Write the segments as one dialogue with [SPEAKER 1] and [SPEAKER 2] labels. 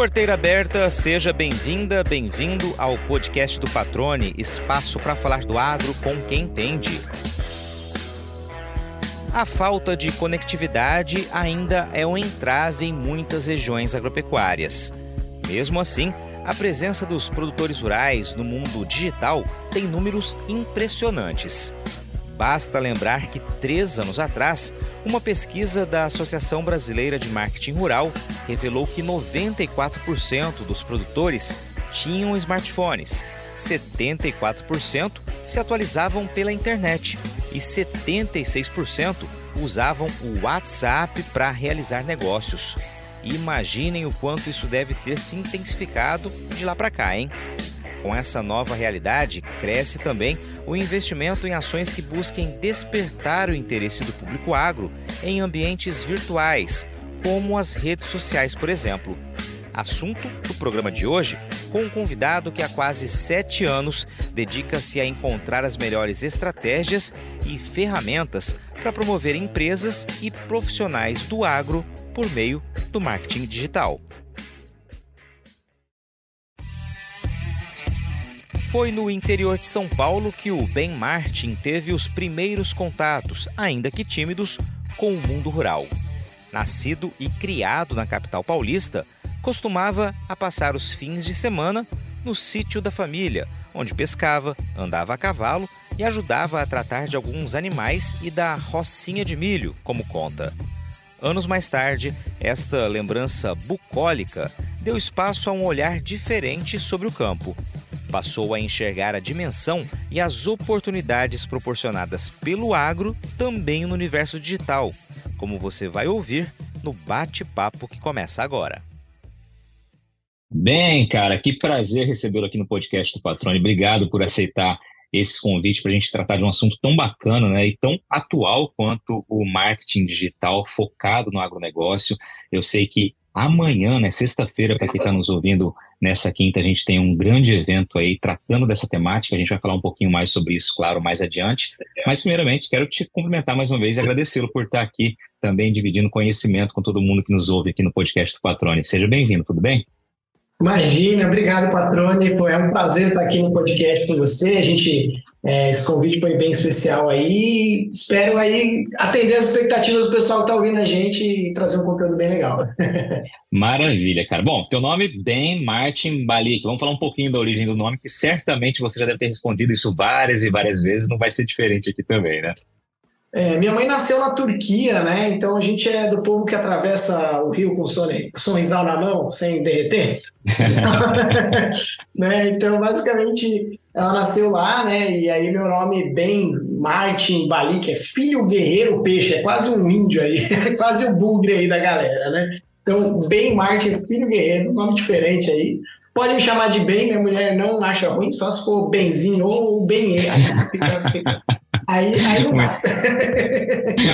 [SPEAKER 1] Porteira aberta, seja bem-vinda, bem-vindo ao podcast do Patrone, espaço para falar do agro com quem entende. A falta de conectividade ainda é um entrave em muitas regiões agropecuárias. Mesmo assim, a presença dos produtores rurais no mundo digital tem números impressionantes. Basta lembrar que três anos atrás, uma pesquisa da Associação Brasileira de Marketing Rural revelou que 94% dos produtores tinham smartphones, 74% se atualizavam pela internet e 76% usavam o WhatsApp para realizar negócios. Imaginem o quanto isso deve ter se intensificado de lá para cá, hein? Com essa nova realidade, cresce também o investimento em ações que busquem despertar o interesse do público agro em ambientes virtuais, como as redes sociais, por exemplo. Assunto do programa de hoje com um convidado que há quase sete anos dedica-se a encontrar as melhores estratégias e ferramentas para promover empresas e profissionais do agro por meio do marketing digital. Foi no interior de São Paulo que o Ben Martin teve os primeiros contatos, ainda que tímidos, com o mundo rural. Nascido e criado na capital paulista, costumava a passar os fins de semana no sítio da família, onde pescava, andava a cavalo e ajudava a tratar de alguns animais e da rocinha de milho, como conta. Anos mais tarde, esta lembrança bucólica deu espaço a um olhar diferente sobre o campo. Passou a enxergar a dimensão e as oportunidades proporcionadas pelo agro também no universo digital, como você vai ouvir no bate-papo que começa agora.
[SPEAKER 2] Bem, cara, que prazer recebê-lo aqui no podcast do Patrone. Obrigado por aceitar esse convite para a gente tratar de um assunto tão bacana né, e tão atual quanto o marketing digital focado no agronegócio. Eu sei que amanhã, né, sexta-feira, para quem está nos ouvindo nessa quinta, a gente tem um grande evento aí tratando dessa temática. A gente vai falar um pouquinho mais sobre isso, claro, mais adiante. Mas, primeiramente, quero te cumprimentar mais uma vez e agradecê-lo por estar aqui também dividindo conhecimento com todo mundo que nos ouve aqui no podcast do Patrone. Seja bem-vindo, tudo bem?
[SPEAKER 3] Imagina, obrigado, Patrone. Foi um prazer estar aqui no podcast com você. A gente, é, esse convite foi bem especial aí. Espero aí atender as expectativas do pessoal que está ouvindo a gente e trazer um conteúdo bem legal.
[SPEAKER 2] Maravilha, cara. Bom, teu nome é Ben Martin Balik. Vamos falar um pouquinho da origem do nome, que certamente você já deve ter respondido isso várias e várias vezes. Não vai ser diferente aqui também, né?
[SPEAKER 3] É, minha mãe nasceu na Turquia, né? Então a gente é do povo que atravessa o rio com sonrisal na mão, sem derreter. né? Então, basicamente, ela nasceu lá, né? E aí meu nome Ben Martin Bali, que é filho guerreiro peixe, é quase um índio aí, é quase o bugre aí da galera, né? Então, Ben Martin, filho guerreiro, nome diferente aí. Pode me chamar de Ben, minha mulher não acha ruim, só se for Benzinho ou Ben. Aí fica, fica Aí, aí não dá.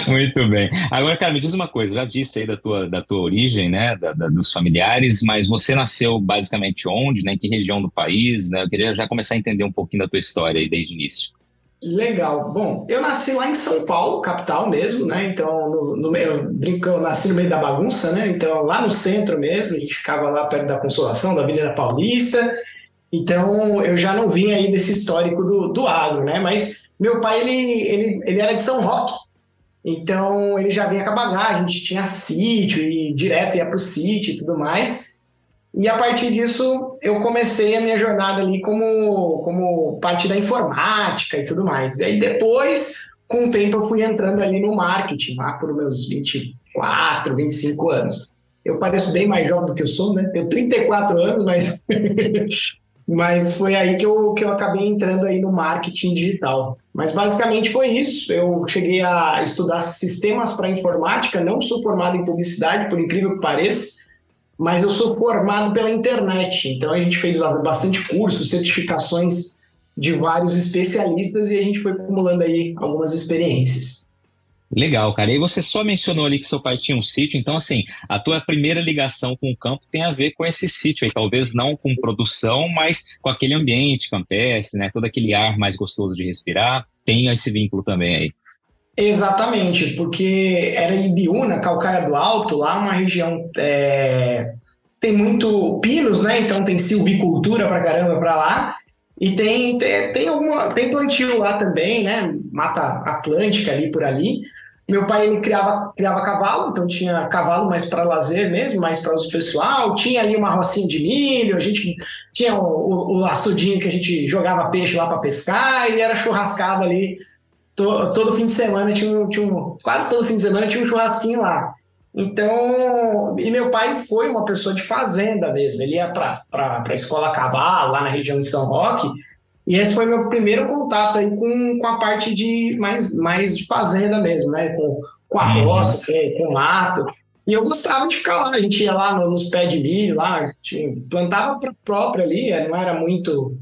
[SPEAKER 2] Muito bem. Agora, cara, me diz uma coisa, já disse aí da tua, da tua origem, né, da, da, dos familiares, mas você nasceu basicamente onde, né, em que região do país, né? Eu queria já começar a entender um pouquinho da tua história aí desde o início.
[SPEAKER 3] Legal. Bom, eu nasci lá em São Paulo, capital mesmo, né? Então, no, no, eu brinco, eu nasci no meio da bagunça, né? Então, lá no centro mesmo, a gente ficava lá perto da Consolação, da Avenida Paulista. Então, eu já não vim aí desse histórico do, do agro, né? Mas meu pai, ele, ele, ele era de São Roque, então ele já vinha com a bagagem, a gente tinha sítio e direto ia para o sítio e tudo mais. E a partir disso, eu comecei a minha jornada ali como, como parte da informática e tudo mais. E aí depois, com o tempo, eu fui entrando ali no marketing, lá por meus 24, 25 anos. Eu pareço bem mais jovem do que eu sou, né? Tenho 34 anos, mas Mas foi aí que eu, que eu acabei entrando aí no marketing digital. Mas basicamente foi isso. Eu cheguei a estudar sistemas para informática, não sou formado em publicidade, por incrível que pareça, mas eu sou formado pela internet. Então a gente fez bastante cursos, certificações de vários especialistas e a gente foi acumulando aí algumas experiências.
[SPEAKER 2] Legal, cara. E você só mencionou ali que seu pai tinha um sítio, então assim, a tua primeira ligação com o campo tem a ver com esse sítio aí, talvez não com produção, mas com aquele ambiente campestre, né? Todo aquele ar mais gostoso de respirar, tem esse vínculo também aí.
[SPEAKER 3] Exatamente, porque era Ibiúna, Calcaia do Alto, lá uma região é, tem muito pinos, né? Então tem silvicultura pra caramba pra lá. E tem, tem, tem, alguma, tem plantio lá também, né? Mata Atlântica ali por ali. Meu pai ele criava, criava cavalo, então tinha cavalo mais para lazer mesmo, mais para uso pessoal. Tinha ali uma rocinha de milho, a gente tinha o, o, o açudinho que a gente jogava peixe lá para pescar, e era churrascado ali. To, todo fim de semana tinha, tinha um, quase todo fim de semana tinha um churrasquinho lá. Então, e meu pai foi uma pessoa de fazenda mesmo. Ele ia para a escola cavalo, lá na região de São Roque, e esse foi meu primeiro contato aí com, com a parte de mais, mais de fazenda mesmo, né? Com, com a uhum. roça, com, com mato. E eu gostava de ficar lá, a gente ia lá nos pés de milho, lá, plantava próprio ali, não era muito,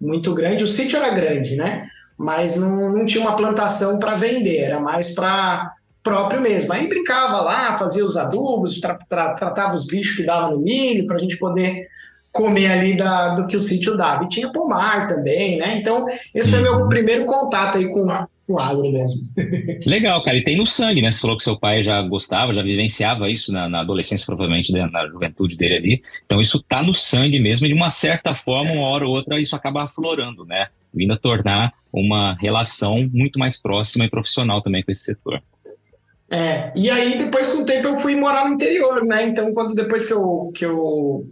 [SPEAKER 3] muito grande. O sítio era grande, né? Mas não, não tinha uma plantação para vender, era mais para próprio mesmo. Aí brincava lá, fazia os adubos, tra, tra, tratava os bichos que dava no milho para a gente poder comer ali da, do que o sítio dava. E tinha pomar também, né? Então, esse foi meu uhum. primeiro contato aí com, o agro mesmo.
[SPEAKER 2] Legal, cara. E tem no sangue, né? Você falou que seu pai já gostava, já vivenciava isso na, na adolescência, provavelmente, né? na juventude dele ali. Então, isso tá no sangue mesmo, e de uma certa forma, uma hora ou outra, isso acaba aflorando, né? Vindo a tornar uma relação muito mais próxima e profissional também com esse setor.
[SPEAKER 3] É, e aí depois com o tempo eu fui morar no interior, né? Então, quando depois que eu, que eu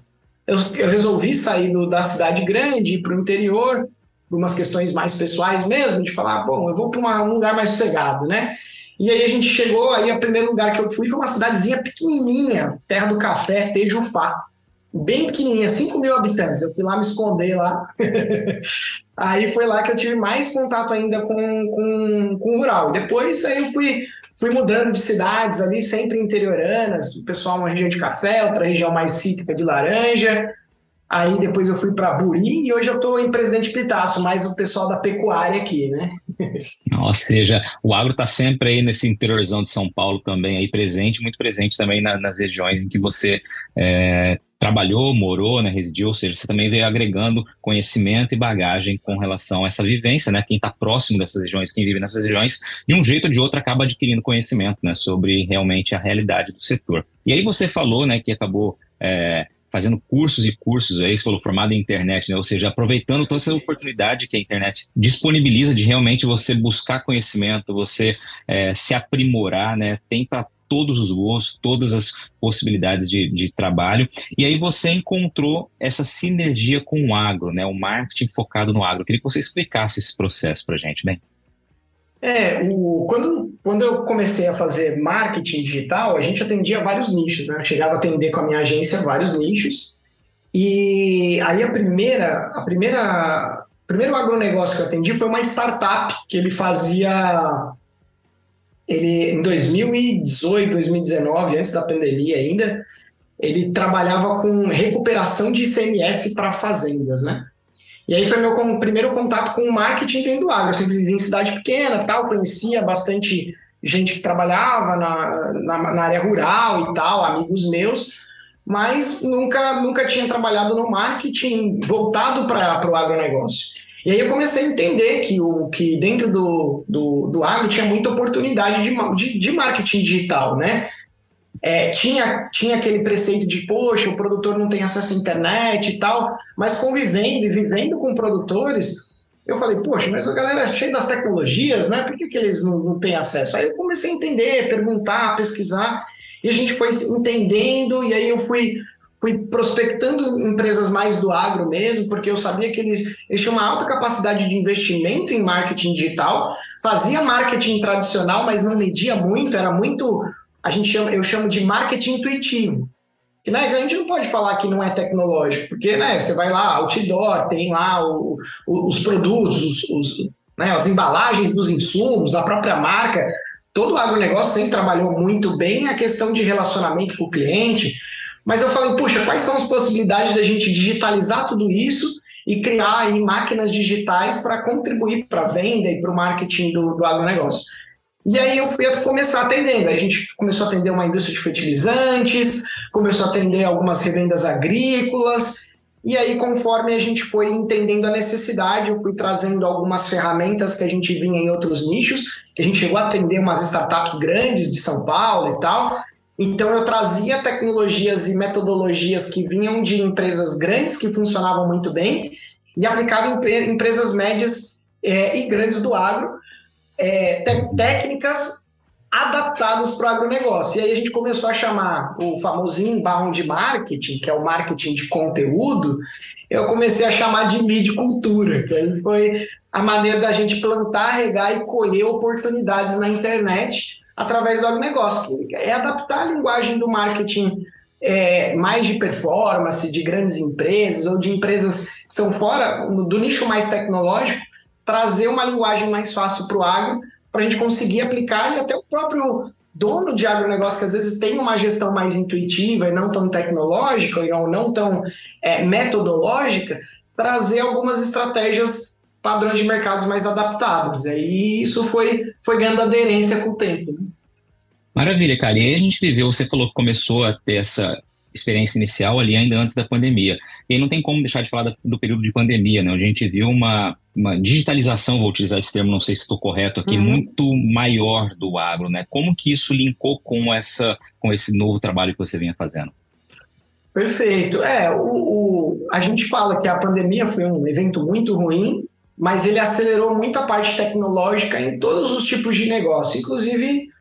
[SPEAKER 3] eu, eu resolvi sair do, da cidade grande para o interior, por umas questões mais pessoais mesmo, de falar, bom, eu vou para um lugar mais sossegado, né? E aí a gente chegou, aí o primeiro lugar que eu fui foi uma cidadezinha pequenininha, Terra do Café, Tejupá. Bem pequenininha, 5 mil habitantes. Eu fui lá me esconder lá. aí foi lá que eu tive mais contato ainda com, com, com o rural. Depois aí eu fui fui mudando de cidades ali, sempre interioranas, o pessoal uma região de café, outra região mais cítrica de laranja. Aí depois eu fui para Buri e hoje eu estou em Presidente Pitaço, mais o pessoal da pecuária aqui, né?
[SPEAKER 2] Ou seja, o agro está sempre aí nesse interiorzão de São Paulo também aí presente, muito presente também na, nas regiões em que você é, trabalhou, morou, né, residiu, ou seja, você também veio agregando conhecimento e bagagem com relação a essa vivência, né, quem está próximo dessas regiões, quem vive nessas regiões, de um jeito ou de outro acaba adquirindo conhecimento, né, sobre realmente a realidade do setor. E aí você falou, né, que acabou é, fazendo cursos e cursos aí, você falou formado em internet, né? Ou seja, aproveitando toda essa oportunidade que a internet disponibiliza de realmente você buscar conhecimento, você é, se aprimorar, né? Tem para todos os gostos, todas as possibilidades de, de, trabalho. E aí você encontrou essa sinergia com o agro, né? O marketing focado no agro. Eu queria que você explicasse esse processo para a gente, bem.
[SPEAKER 3] É, o, quando, quando eu comecei a fazer marketing digital, a gente atendia vários nichos, né? Eu chegava a atender com a minha agência vários nichos. E aí a primeira, a primeira, o primeiro agronegócio que eu atendi foi uma startup que ele fazia ele em 2018, 2019, antes da pandemia ainda, ele trabalhava com recuperação de ICMS para fazendas, né? E aí foi meu primeiro contato com o marketing dentro do agro. Eu sempre vivi em cidade pequena, tal, conhecia bastante gente que trabalhava na, na, na área rural e tal, amigos meus, mas nunca, nunca tinha trabalhado no marketing voltado para o agronegócio. E aí eu comecei a entender que, o, que dentro do, do, do agro tinha muita oportunidade de, de, de marketing digital, né? É, tinha, tinha aquele preceito de, poxa, o produtor não tem acesso à internet e tal, mas convivendo e vivendo com produtores, eu falei, poxa, mas a galera é cheia das tecnologias, né? Por que, que eles não, não têm acesso? Aí eu comecei a entender, perguntar, pesquisar, e a gente foi entendendo, e aí eu fui fui prospectando empresas mais do agro mesmo, porque eu sabia que eles, eles tinham uma alta capacidade de investimento em marketing digital, fazia marketing tradicional, mas não media muito, era muito, a gente chama, eu chamo de marketing intuitivo. Que, né, a gente não pode falar que não é tecnológico, porque né, você vai lá, outdoor, tem lá o, o, os produtos, os, os, né, as embalagens dos insumos, a própria marca, todo o agronegócio sempre trabalhou muito bem a questão de relacionamento com o cliente, mas eu falei, puxa, quais são as possibilidades da gente digitalizar tudo isso e criar aí máquinas digitais para contribuir para a venda e para o marketing do, do agronegócio? E aí eu fui começar atendendo. a gente começou a atender uma indústria de fertilizantes, começou a atender algumas revendas agrícolas, e aí, conforme a gente foi entendendo a necessidade, eu fui trazendo algumas ferramentas que a gente vinha em outros nichos, que a gente chegou a atender umas startups grandes de São Paulo e tal, Então eu trazia tecnologias e metodologias que vinham de empresas grandes que funcionavam muito bem e aplicava em empresas médias é, e grandes do agro é, técnicas adaptadas para o agronegócio. E aí a gente começou a chamar o famoso inbound marketing, que é o marketing de conteúdo, eu comecei a chamar de lead cultura, que foi a maneira da gente plantar, regar e colher oportunidades na internet através do agronegócio, é adaptar a linguagem do marketing é, mais de performance, de grandes empresas ou de empresas que são fora do nicho mais tecnológico, trazer uma linguagem mais fácil para o agro, para a gente conseguir aplicar e até o próprio dono de agronegócio, que às vezes tem uma gestão mais intuitiva e não tão tecnológica, ou não tão é, metodológica, trazer algumas estratégias padrões de mercados mais adaptados. E isso foi, foi ganhando aderência com o tempo. Né?
[SPEAKER 2] Maravilha, cara. E aí a gente viveu, você falou que começou a ter essa experiência inicial ali ainda antes da pandemia. E aí não tem como deixar de falar do período de pandemia, né? Onde a gente viu uma, uma digitalização, vou utilizar esse termo, não sei se estou correto aqui, uhum. muito maior do agro, né? Como que isso linkou com, essa, com esse novo trabalho que você vinha fazendo?
[SPEAKER 3] Perfeito. É, o, o, a gente fala que a pandemia foi um evento muito ruim, mas ele acelerou muito a parte tecnológica em todos os tipos de negócio, inclusive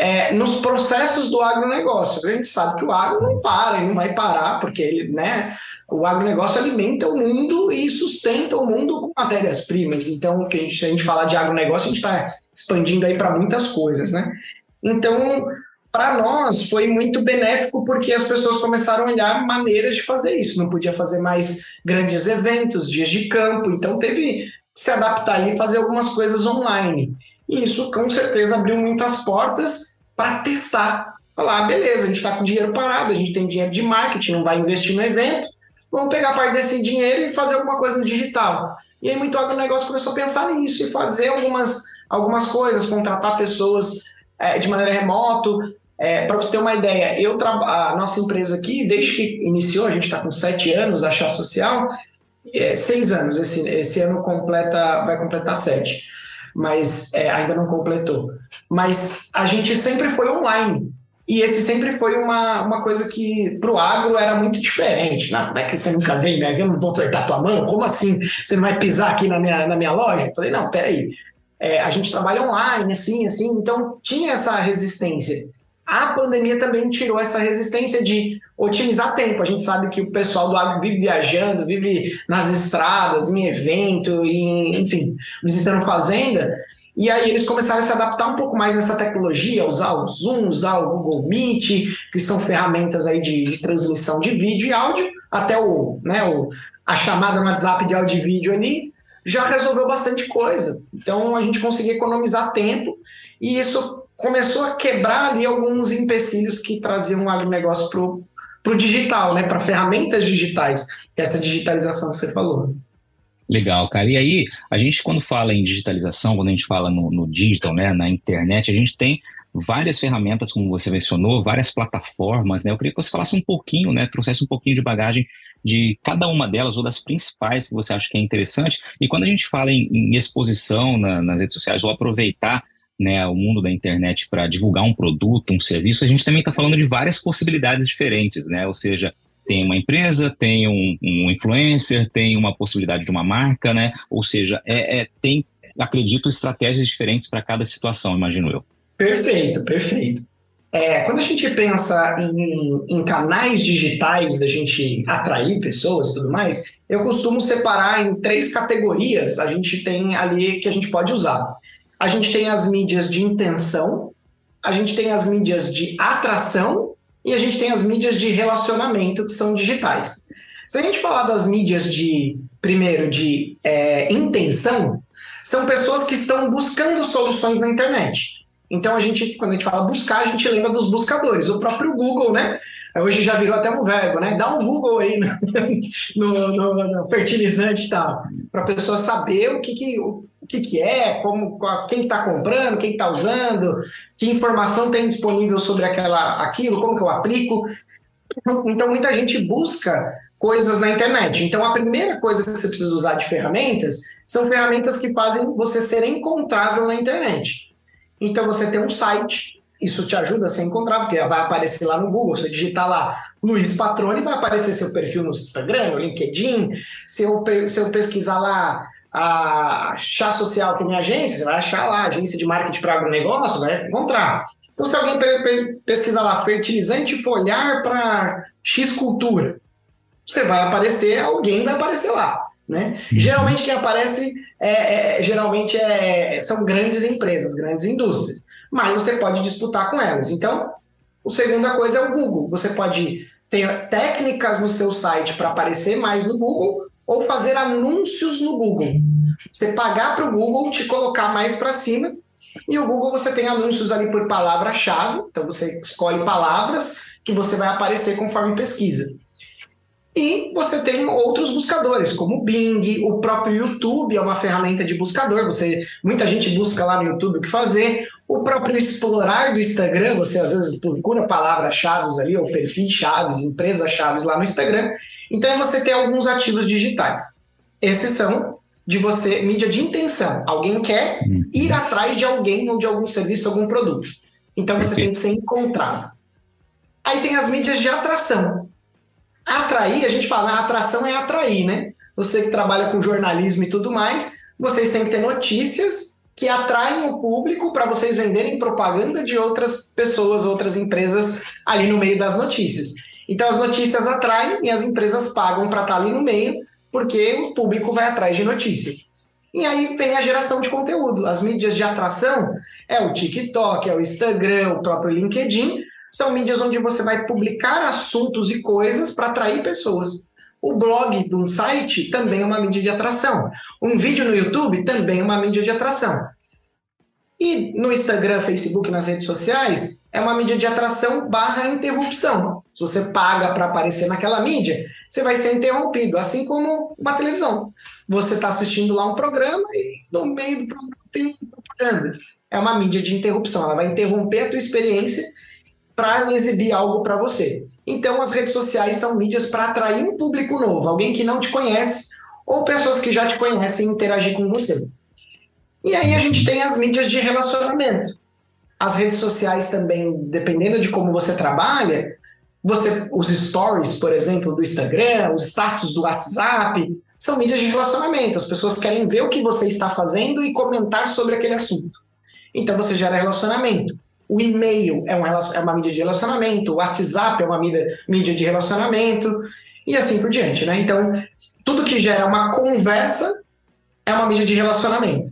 [SPEAKER 3] é, nos processos do agronegócio. A gente sabe que o agro não para, e não vai parar, porque ele, né, o agronegócio alimenta o mundo e sustenta o mundo com matérias-primas. Então, que a gente, se a gente falar de agronegócio, a gente está expandindo aí para muitas coisas, né? Então, para nós foi muito benéfico porque as pessoas começaram a olhar maneiras de fazer isso. Não podia fazer mais grandes eventos, dias de campo, então teve que se adaptar e fazer algumas coisas online. E isso com certeza abriu muitas portas para testar. Falar, ah, beleza, a gente está com dinheiro parado, a gente tem dinheiro de marketing, não vai investir no evento, vamos pegar parte desse dinheiro e fazer alguma coisa no digital. E aí muito agronegócio começou a pensar nisso e fazer algumas, algumas coisas, contratar pessoas é, de maneira remoto. É, para você ter uma ideia, eu a nossa empresa aqui, desde que iniciou, a gente está com sete anos, a Chá Social, é, seis anos, esse, esse ano completa, vai completar sete mas é, ainda não completou. Mas a gente sempre foi online. E esse sempre foi uma, uma coisa que para o agro era muito diferente. Não, é que você nunca vem, né? Eu não vou apertar tua mão? Como assim? Você não vai pisar aqui na minha, na minha loja? Eu falei, não, peraí. É, a gente trabalha online, assim, assim, então tinha essa resistência. A pandemia também tirou essa resistência de otimizar tempo. A gente sabe que o pessoal do agro vive viajando, vive nas estradas, em evento, e, enfim, visitando fazenda. E aí eles começaram a se adaptar um pouco mais nessa tecnologia, usar o Zoom, usar o Google Meet, que são ferramentas aí de, de transmissão de vídeo e áudio, até o, né, o, a chamada no WhatsApp de áudio e vídeo ali, já resolveu bastante coisa. Então a gente conseguiu economizar tempo e isso começou a quebrar ali alguns empecilhos que traziam o agronegócio para o digital, né, para ferramentas digitais, é essa digitalização que você falou.
[SPEAKER 2] Legal, cara. E aí, a gente, quando fala em digitalização, quando a gente fala no, no digital, né, na internet, a gente tem várias ferramentas, como você mencionou, várias plataformas, né? Eu queria que você falasse um pouquinho, né? Trouxesse um pouquinho de bagagem de cada uma delas ou das principais que você acha que é interessante. E quando a gente fala em, em exposição na, nas redes sociais ou aproveitar né, o mundo da internet para divulgar um produto, um serviço, a gente também está falando de várias possibilidades diferentes, né? Ou seja, tem uma empresa, tem um, um influencer, tem uma possibilidade de uma marca, né? Ou seja, é, é tem, acredito, estratégias diferentes para cada situação, imagino eu.
[SPEAKER 3] Perfeito, perfeito. É, quando a gente pensa em, em, canais digitais da gente atrair pessoas e tudo mais, eu costumo separar em três categorias. A gente tem ali que a gente pode usar a gente tem as mídias de intenção, a gente tem as mídias de atração e a gente tem as mídias de relacionamento que são digitais. Se a gente falar das mídias de, primeiro, de é, intenção, são pessoas que estão buscando soluções na internet. Então a gente, quando a gente fala buscar, a gente lembra dos buscadores. O próprio Google, né? Hoje já virou até um verbo, né? Dá um Google aí no, no, no fertilizante e tal, para a pessoa saber o que, que, que, que é, como, quem está comprando, quem está usando, que informação tem disponível sobre aquela, aquilo, como que eu aplico. Então, muita gente busca coisas na internet. Então, a primeira coisa que você precisa usar de ferramentas são ferramentas que fazem você ser encontrável na internet. Então, você tem um site, isso te ajuda a ser encontrado, porque vai aparecer lá no Google. Eu digitar lá Luiz Patrone, vai aparecer seu perfil no Instagram, no LinkedIn. Se eu, se eu pesquisar lá a chá social, que é minha agência, você vai achar lá, agência de marketing para agronegócio, vai encontrar. Então, se alguém pesquisar lá fertilizante foliar para X cultura, você vai aparecer, alguém vai aparecer lá. Né? Uhum. Geralmente quem aparece é, é, geralmente é, são grandes empresas, grandes indústrias, mas você pode disputar com elas. Então, a segunda coisa é o Google. Você pode ter técnicas no seu site para aparecer mais no Google ou fazer anúncios no Google. Você pagar para o Google te colocar mais para cima e o Google você tem anúncios ali por palavra-chave, então você escolhe palavras que você vai aparecer conforme pesquisa. E você tem outros buscadores, como o Bing, o próprio YouTube é uma ferramenta de buscador. Você, muita gente busca lá no YouTube o que fazer. O próprio explorar do Instagram, você às vezes procura palavras-chave ali, ou perfis-chaves, empresas-chaves lá no Instagram. Então é você ter alguns ativos digitais. Esses são de você, mídia de intenção. Alguém quer uhum. ir atrás de alguém ou de algum serviço, algum produto. Então você tem que ser encontrado. Aí tem as mídias de atração. Atrair, a gente fala, a atração é atrair, né? Você que trabalha com jornalismo e tudo mais, vocês têm que ter notícias que atraem o público para vocês venderem propaganda de outras pessoas, outras empresas ali no meio das notícias. Então as notícias atraem e as empresas pagam para estar tá ali no meio, porque o público vai atrás de notícia. E aí vem a geração de conteúdo. As mídias de atração é o TikTok, é o Instagram, o próprio LinkedIn, são mídias onde você vai publicar assuntos e coisas para atrair pessoas. O blog de um site também é uma mídia de atração. Um vídeo no YouTube também é uma mídia de atração. E no Instagram, Facebook, nas redes sociais, é uma mídia de atração barra interrupção. Se você paga para aparecer naquela mídia, você vai ser interrompido, assim como uma televisão. Você está assistindo lá um programa e no meio do programa tem propaganda. É uma mídia de interrupção, ela vai interromper a tua experiência para exibir algo para você. Então, as redes sociais são mídias para atrair um público novo, alguém que não te conhece ou pessoas que já te conhecem interagir com você. E aí a gente tem as mídias de relacionamento. As redes sociais também, dependendo de como você trabalha, você os stories, por exemplo, do Instagram, os status do WhatsApp, são mídias de relacionamento. As pessoas querem ver o que você está fazendo e comentar sobre aquele assunto. Então você gera relacionamento. O e-mail é, um, é uma mídia de relacionamento, o WhatsApp é uma mídia, mídia de relacionamento, e assim por diante, né? Então, tudo que gera uma conversa é uma mídia de relacionamento.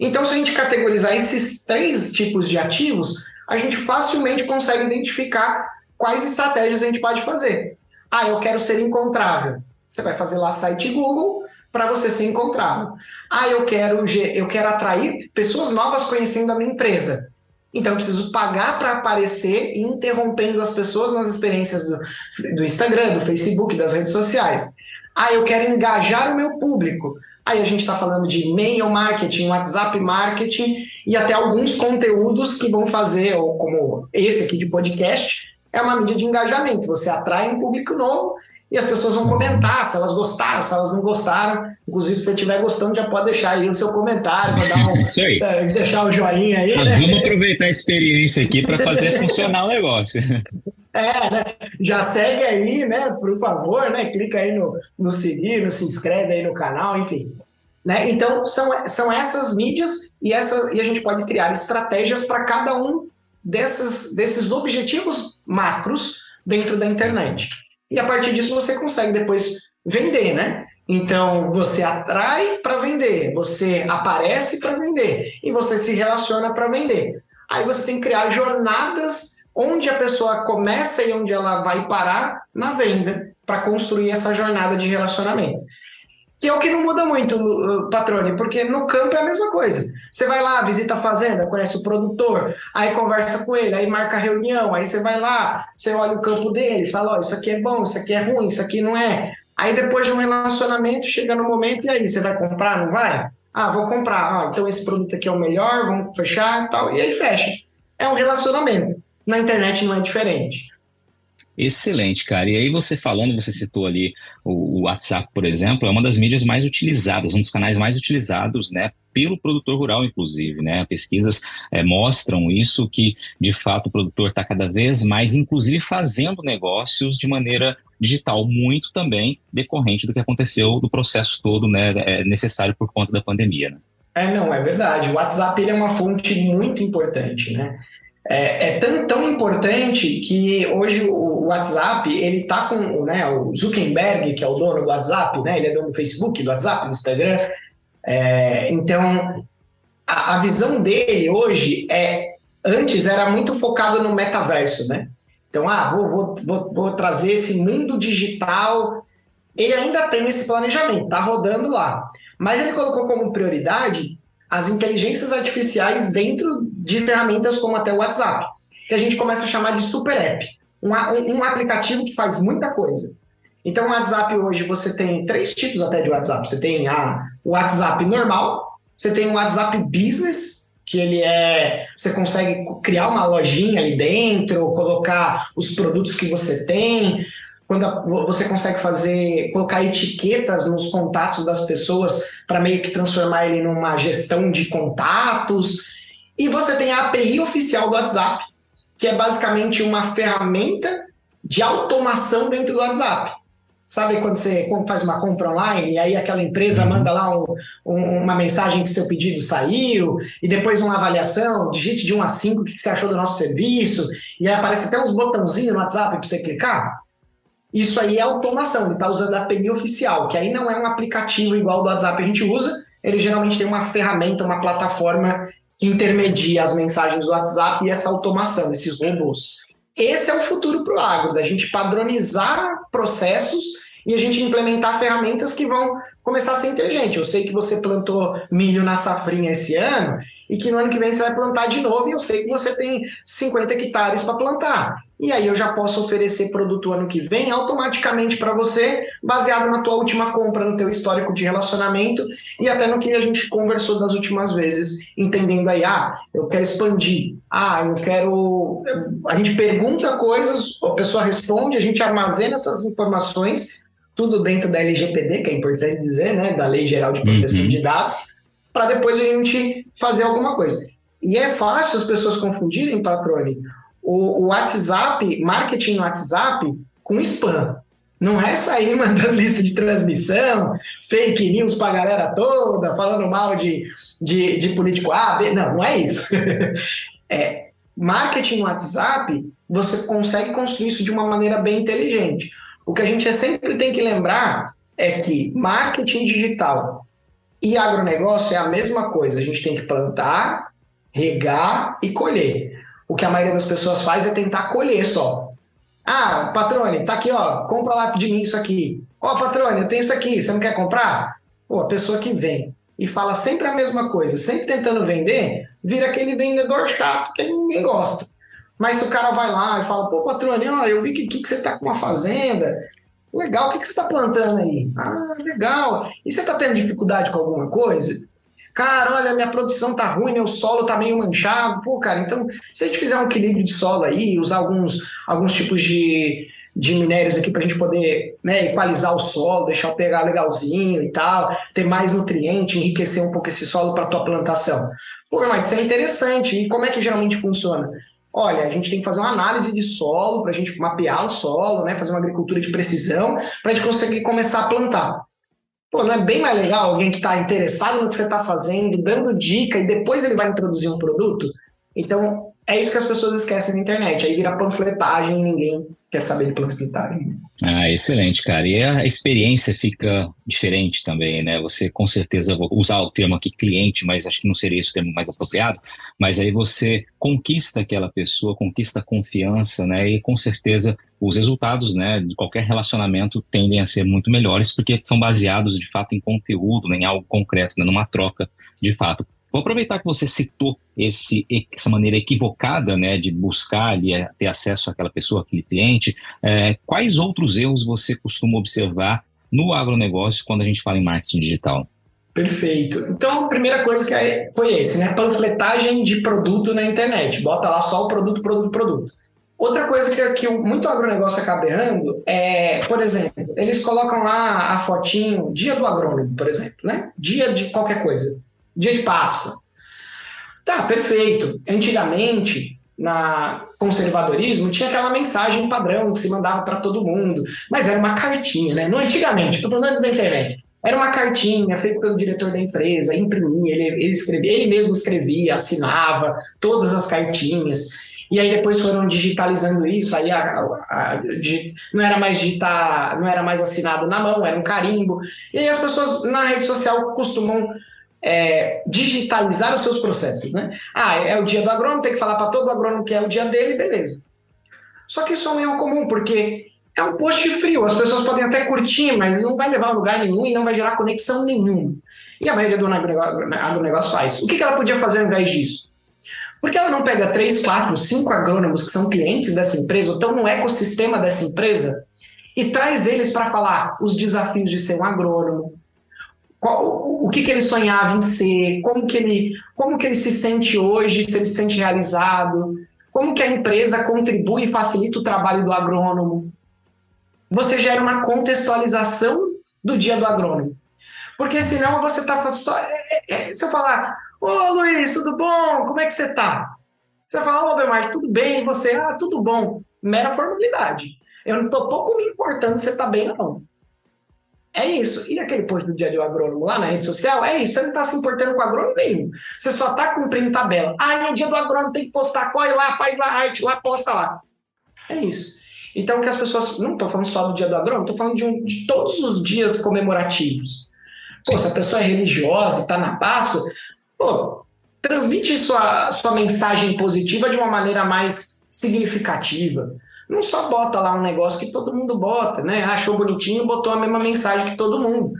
[SPEAKER 3] Então, se a gente categorizar esses três tipos de ativos, a gente facilmente consegue identificar quais estratégias a gente pode fazer. Ah, eu quero ser encontrável. Você vai fazer lá site Google para você ser encontrável. Ah, eu quero eu quero atrair pessoas novas conhecendo a minha empresa. Então eu preciso pagar para aparecer interrompendo as pessoas nas experiências do, do Instagram, do Facebook, das redes sociais. Ah, eu quero engajar o meu público. Aí a gente está falando de e-mail marketing, WhatsApp marketing e até alguns conteúdos que vão fazer, ou como esse aqui de podcast, é uma mídia de engajamento. Você atrai um público novo e as pessoas vão comentar se elas gostaram, se elas não gostaram. Inclusive, se você estiver gostando, já pode deixar aí o seu comentário, um, Isso aí. É, deixar o joinha aí.
[SPEAKER 2] Né? Vamos aproveitar a experiência aqui para fazer funcionar o negócio.
[SPEAKER 3] É, né? Já segue aí, né? Por favor, né? Clica aí no, no seguir, no se inscreve aí no canal, enfim. Né? Então, são, são essas mídias e, essa, e a gente pode criar estratégias para cada um dessas, desses objetivos macros dentro da internet e a partir disso você consegue depois vender, né? Então você atrai para vender, você aparece para vender e você se relaciona para vender. Aí você tem que criar jornadas onde a pessoa começa e onde ela vai parar na venda para construir essa jornada de relacionamento que é o que não muda muito, Patrone, porque no campo é a mesma coisa. Você vai lá, visita a fazenda, conhece o produtor, aí conversa com ele, aí marca a reunião, aí você vai lá, você olha o campo dele, fala, ó, isso aqui é bom, isso aqui é ruim, isso aqui não é. Aí depois de um relacionamento, chega no momento, e aí, você vai comprar, não vai? Ah, vou comprar, ah, então esse produto aqui é o melhor, vamos fechar e tal, e aí fecha. É um relacionamento. Na internet não é diferente.
[SPEAKER 2] Excelente, cara. E aí você falando, você citou ali o, WhatsApp, por exemplo, é uma das mídias mais utilizadas, um dos canais mais utilizados, né, pelo produtor rural, inclusive, né? Pesquisas é, mostram isso que, de fato, o produtor está cada vez mais, inclusive, fazendo negócios de maneira digital, muito também decorrente do que aconteceu do processo todo, né, é, necessário por conta da pandemia. Né?
[SPEAKER 3] É, não, é verdade. O WhatsApp ele é uma fonte muito importante, né? É, é, tão, tão importante que hoje o WhatsApp, ele tá com né, o Zuckerberg, que é o dono do WhatsApp, né, ele é dono do Facebook, do WhatsApp, do Instagram. É, então, a, a, visão dele hoje é, antes era muito focado no metaverso, né? Então, ah, vou, vou, vou, vou trazer esse mundo digital. Ele ainda tem esse planejamento, tá rodando lá. Mas ele colocou como prioridade as inteligências artificiais dentro de ferramentas como até o WhatsApp, que a gente começa a chamar de super app, um, um aplicativo que faz muita coisa. Então, o WhatsApp hoje você tem três tipos até de WhatsApp. Você tem a, o WhatsApp normal, você tem o WhatsApp Business, que ele é. Você consegue criar uma lojinha ali dentro, colocar os produtos que você tem quando você consegue fazer, colocar etiquetas nos contatos das pessoas para meio que transformar ele numa gestão de contatos. E você tem a API oficial do WhatsApp, que é basicamente uma ferramenta de automação dentro do WhatsApp. Sabe quando você faz uma compra online e aí aquela empresa uhum. manda lá um, um, uma mensagem que seu pedido saiu e depois uma avaliação, digite de 1 a 5 o que você achou do nosso serviço e aí aparece até uns botãozinhos no WhatsApp para você clicar? Isso aí é automação, ele está usando a API oficial, que aí não é um aplicativo igual do WhatsApp que a gente usa, ele geralmente tem uma ferramenta, uma plataforma que intermedia as mensagens do WhatsApp e essa automação, esses robôs. Esse é o futuro para o agro, da gente padronizar processos e a gente implementar ferramentas que vão começar a ser inteligente. Eu sei que você plantou milho na safrinha esse ano e que no ano que vem você vai plantar de novo e eu sei que você tem 50 hectares para plantar. E aí eu já posso oferecer produto ano que vem automaticamente para você, baseado na tua última compra, no teu histórico de relacionamento e até no que a gente conversou das últimas vezes, entendendo aí, ah, eu quero expandir, ah, eu quero... A gente pergunta coisas, a pessoa responde, a gente armazena essas informações tudo dentro da LGPD, que é importante dizer, né, da Lei Geral de Proteção uhum. de Dados, para depois a gente fazer alguma coisa. E é fácil as pessoas confundirem, Patrone, o, o WhatsApp, marketing no WhatsApp com spam. Não é sair mandando lista de transmissão, fake news para a galera toda, falando mal de, de, de político A, B. Não, não é isso. é, marketing no WhatsApp, você consegue construir isso de uma maneira bem inteligente. O que a gente sempre tem que lembrar é que marketing digital e agronegócio é a mesma coisa. A gente tem que plantar, regar e colher. O que a maioria das pessoas faz é tentar colher só. Ah, patrone, tá aqui, ó, compra lá de mim isso aqui. Ó, oh, patrone, eu tenho isso aqui, você não quer comprar? Pô, a pessoa que vem e fala sempre a mesma coisa, sempre tentando vender, vira aquele vendedor chato que ninguém gosta. Mas se o cara vai lá e fala, pô, patrone, ó, eu vi que, que, você tá com uma fazenda, legal, o que, que você está plantando aí? Ah, legal. E você está tendo dificuldade com alguma coisa? Cara, olha, minha produção tá ruim, meu solo tá meio manchado. Pô, cara, então, se a gente fizer um equilíbrio de solo aí, usar alguns, alguns tipos de, de minérios aqui para a gente poder né, equalizar o solo, deixar o pegar legalzinho e tal, ter mais nutriente, enriquecer um pouco esse solo para tua plantação. Pô, mas isso é interessante. E como é que geralmente funciona? Olha, a gente tem que fazer uma análise de solo para a gente mapear o solo, né, fazer uma agricultura de precisão para a gente conseguir começar a plantar. Pô, não é bem mais legal alguém que está interessado no que você está fazendo, dando dica e depois ele vai introduzir um produto? Então, é isso que as pessoas esquecem na internet. Aí vira panfletagem e ninguém quer saber de panfletagem.
[SPEAKER 2] Ah, excelente, cara. E a experiência fica diferente também, né? Você, com certeza, vou usar o termo aqui cliente, mas acho que não seria esse o termo mais apropriado. Mas aí você conquista aquela pessoa, conquista a confiança, né? E com certeza os resultados, né, de qualquer relacionamento tendem a ser muito melhores porque são baseados, de fato, em conteúdo, né, em algo concreto, né, numa troca de fato. Vou aproveitar que você citou esse, essa maneira equivocada né, de buscar ali, é, ter acesso àquela pessoa, aquele cliente. É, quais outros erros você costuma observar no agronegócio quando a gente fala em marketing digital?
[SPEAKER 3] Perfeito. Então, a primeira coisa que é, foi esse, né? Panfletagem de produto na internet. Bota lá só o produto, produto, produto. Outra coisa que, que muito agronegócio acaba errando é, por exemplo, eles colocam lá a fotinho, dia do agrônomo, por exemplo, né? Dia de qualquer coisa, dia de Páscoa. Tá, perfeito. Antigamente, na conservadorismo, tinha aquela mensagem padrão que se mandava para todo mundo, mas era uma cartinha, né? Não antigamente, estou falando antes da internet. Era uma cartinha feita pelo diretor da empresa, imprimia, ele, ele, escrevia, ele mesmo escrevia, assinava todas as cartinhas. E aí depois foram digitalizando isso, aí a, a, a, não era mais digitar, não era mais assinado na mão, era um carimbo. E aí as pessoas na rede social costumam é, digitalizar os seus processos, né? Ah, é o dia do agrônomo, tem que falar para todo agrônomo que é o dia dele, beleza. Só que isso é um erro comum, porque é um post frio, as pessoas podem até curtir, mas não vai levar a lugar nenhum e não vai gerar conexão nenhuma. E a maioria do agronegócio faz. O que ela podia fazer ao invés disso? Por que ela não pega três, quatro, cinco agrônomos que são clientes dessa empresa, ou estão no ecossistema dessa empresa, e traz eles para falar os desafios de ser um agrônomo, qual, o que, que ele sonhava em ser, como que, ele, como que ele se sente hoje, se ele se sente realizado, como que a empresa contribui e facilita o trabalho do agrônomo. Você gera uma contextualização do dia do agrônomo. Porque senão você está só. É, é, é, se eu falar, Ô Luiz, tudo bom? Como é que você tá? Você vai falar, ô Bemar, tudo bem? E você, ah, tudo bom. Mera formalidade. Eu não estou pouco me importando se você está bem ou não. É isso. E aquele post do dia do agrônomo lá na rede social? É isso. Você não está se importando com agrônomo nenhum. Você só está cumprindo tabela. Ah, é dia do agrônomo, tem que postar. Corre lá, faz lá arte, lá, posta lá. É isso. Então, que as pessoas. Não estou falando só do dia do agrônomo, estou falando de, um, de todos os dias comemorativos. Pô, se a pessoa é religiosa, está na Páscoa, pô, transmite sua, sua mensagem positiva de uma maneira mais significativa. Não só bota lá um negócio que todo mundo bota, né? Achou bonitinho, botou a mesma mensagem que todo mundo.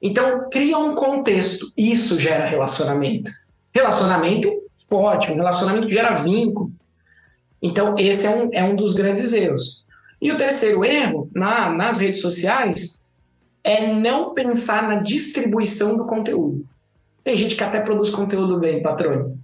[SPEAKER 3] Então, cria um contexto. Isso gera relacionamento. Relacionamento forte, um relacionamento que gera vínculo. Então, esse é um, é um dos grandes erros. E o terceiro erro, na, nas redes sociais, é não pensar na distribuição do conteúdo. Tem gente que até produz conteúdo bem, patrão.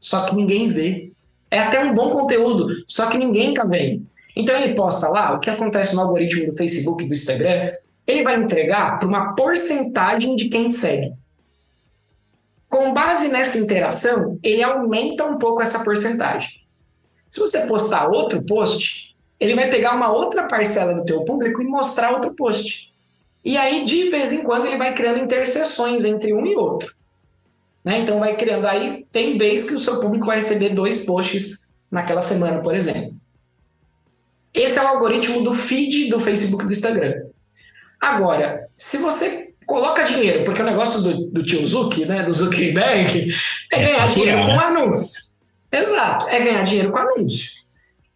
[SPEAKER 3] Só que ninguém vê. É até um bom conteúdo, só que ninguém está vendo. Então ele posta lá, o que acontece no algoritmo do Facebook e do Instagram, ele vai entregar para uma porcentagem de quem segue. Com base nessa interação, ele aumenta um pouco essa porcentagem. Se você postar outro post, ele vai pegar uma outra parcela do teu público e mostrar outro post. E aí, de vez em quando, ele vai criando interseções entre um e outro. Né? Então vai criando aí, tem vez que o seu público vai receber dois posts naquela semana, por exemplo. Esse é o algoritmo do feed do Facebook e do Instagram. Agora, se você coloca dinheiro, porque o negócio do, do tio Zuck, né, do Zuckerberg, é ganhar dinheiro com anúncio. Exato, é ganhar dinheiro com anúncio.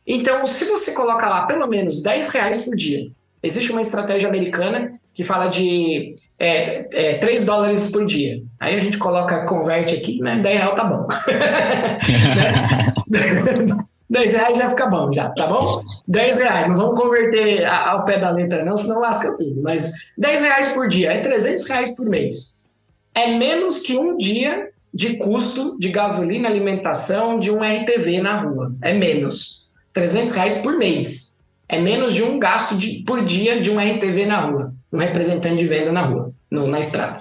[SPEAKER 3] Então, se você coloca lá pelo menos 10 reais por dia, existe uma estratégia americana que fala de é, é, 3 dólares por dia. Aí a gente coloca, converte aqui, né? 10 reais tá bom. 10 reais já fica bom, já, tá bom? 10 reais, não vamos converter ao pé da letra, não, senão lasca tudo. Mas 10 reais por dia é 300 reais por mês. É menos que um dia de custo de gasolina, alimentação de um RTV na rua. É menos. 300 reais por mês. É menos de um gasto de, por dia de um RTV na rua um representante de venda na rua, no, na estrada.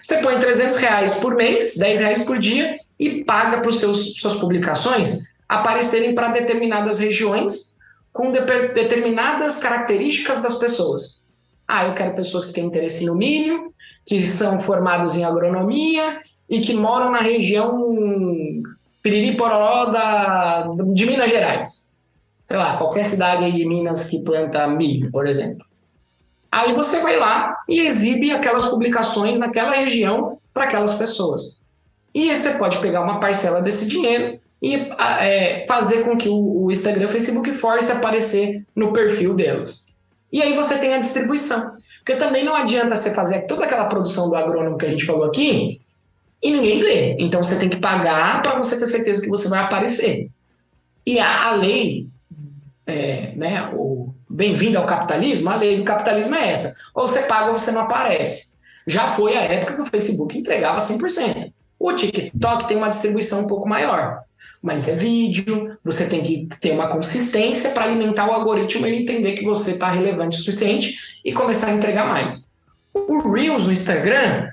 [SPEAKER 3] Você põe 300 reais por mês, 10 reais por dia e paga para os seus suas publicações aparecerem para determinadas regiões com de, determinadas características das pessoas. Ah, eu quero pessoas que têm interesse no milho, que são formados em agronomia e que moram na região Piriri Pororó da, de Minas Gerais. Sei lá, qualquer cidade de Minas que planta milho, por exemplo. Aí você vai lá e exibe aquelas publicações naquela região para aquelas pessoas. E você pode pegar uma parcela desse dinheiro e é, fazer com que o, o Instagram o Facebook force aparecer no perfil delas. E aí você tem a distribuição. Porque também não adianta você fazer toda aquela produção do agrônomo que a gente falou aqui e ninguém vê. Então você tem que pagar para você ter certeza que você vai aparecer. E a, a lei, é, né, o, bem-vindo ao capitalismo, a lei do capitalismo é essa. Ou você paga ou você não aparece. Já foi a época que o Facebook entregava 100%. O TikTok tem uma distribuição um pouco maior. Mas é vídeo, você tem que ter uma consistência para alimentar o algoritmo e entender que você está relevante o suficiente e começar a entregar mais. O Reels no Instagram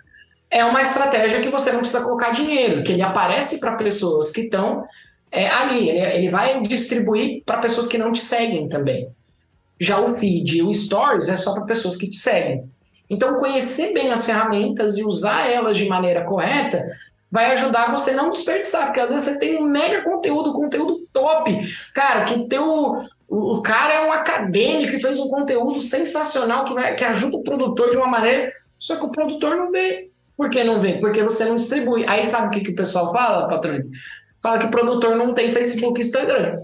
[SPEAKER 3] é uma estratégia que você não precisa colocar dinheiro, que ele aparece para pessoas que estão é, ali, ele, ele vai distribuir para pessoas que não te seguem também. Já o feed e o stories é só para pessoas que te seguem. Então, conhecer bem as ferramentas e usar elas de maneira correta vai ajudar você não desperdiçar, porque às vezes você tem um mega conteúdo, conteúdo top. Cara, que o teu. O cara é um acadêmico que fez um conteúdo sensacional que, vai, que ajuda o produtor de uma maneira, só que o produtor não vê. Por que não vê? Porque você não distribui. Aí sabe o que, que o pessoal fala, patrão? Fala que o produtor não tem Facebook e Instagram.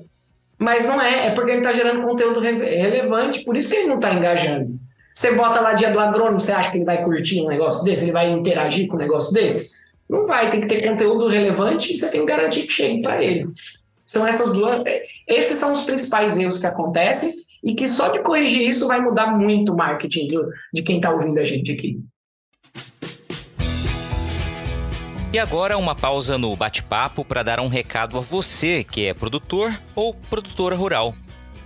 [SPEAKER 3] Mas não é, é porque ele está gerando conteúdo re relevante, por isso que ele não está engajando. Você bota lá dia do agrônomo, você acha que ele vai curtir um negócio desse? Ele vai interagir com um negócio desse? Não vai, tem que ter conteúdo relevante e você tem que garantir que chegue para ele. São essas duas. Esses são os principais erros que acontecem e que só de corrigir isso vai mudar muito o marketing do, de quem está ouvindo a gente aqui.
[SPEAKER 1] E agora uma pausa no bate-papo para dar um recado a você que é produtor ou produtora rural.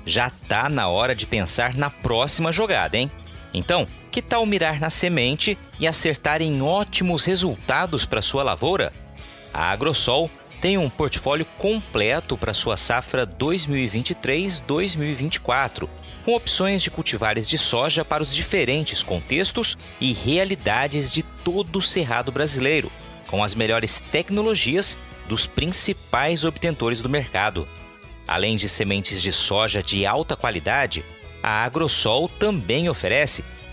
[SPEAKER 1] Já tá na hora de pensar na próxima jogada, hein? Então, que tal mirar na semente e acertar em ótimos resultados para sua lavoura? A Agrosol tem um portfólio completo para sua safra 2023-2024, com opções de cultivares de soja para os diferentes contextos e realidades de todo o cerrado brasileiro, com as melhores tecnologias dos principais obtentores do mercado. Além de sementes de soja de alta qualidade, a Agrosol também oferece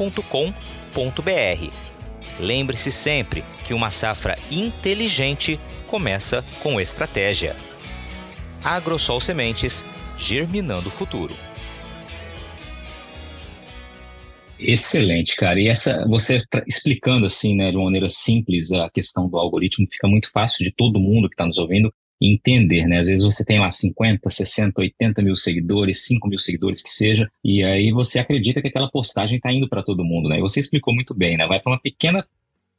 [SPEAKER 1] www.agrosolsementes.com.br. Lembre-se sempre que uma safra inteligente começa com estratégia. Agrosol Sementes, germinando o futuro.
[SPEAKER 2] Excelente, cara. E essa, você explicando assim, né, de uma maneira simples a questão do algoritmo, fica muito fácil de todo mundo que está nos ouvindo entender, né? Às vezes você tem lá 50, 60, 80 mil seguidores, 5 mil seguidores que seja, e aí você acredita que aquela postagem está indo para todo mundo, né? E você explicou muito bem, né? Vai para uma pequena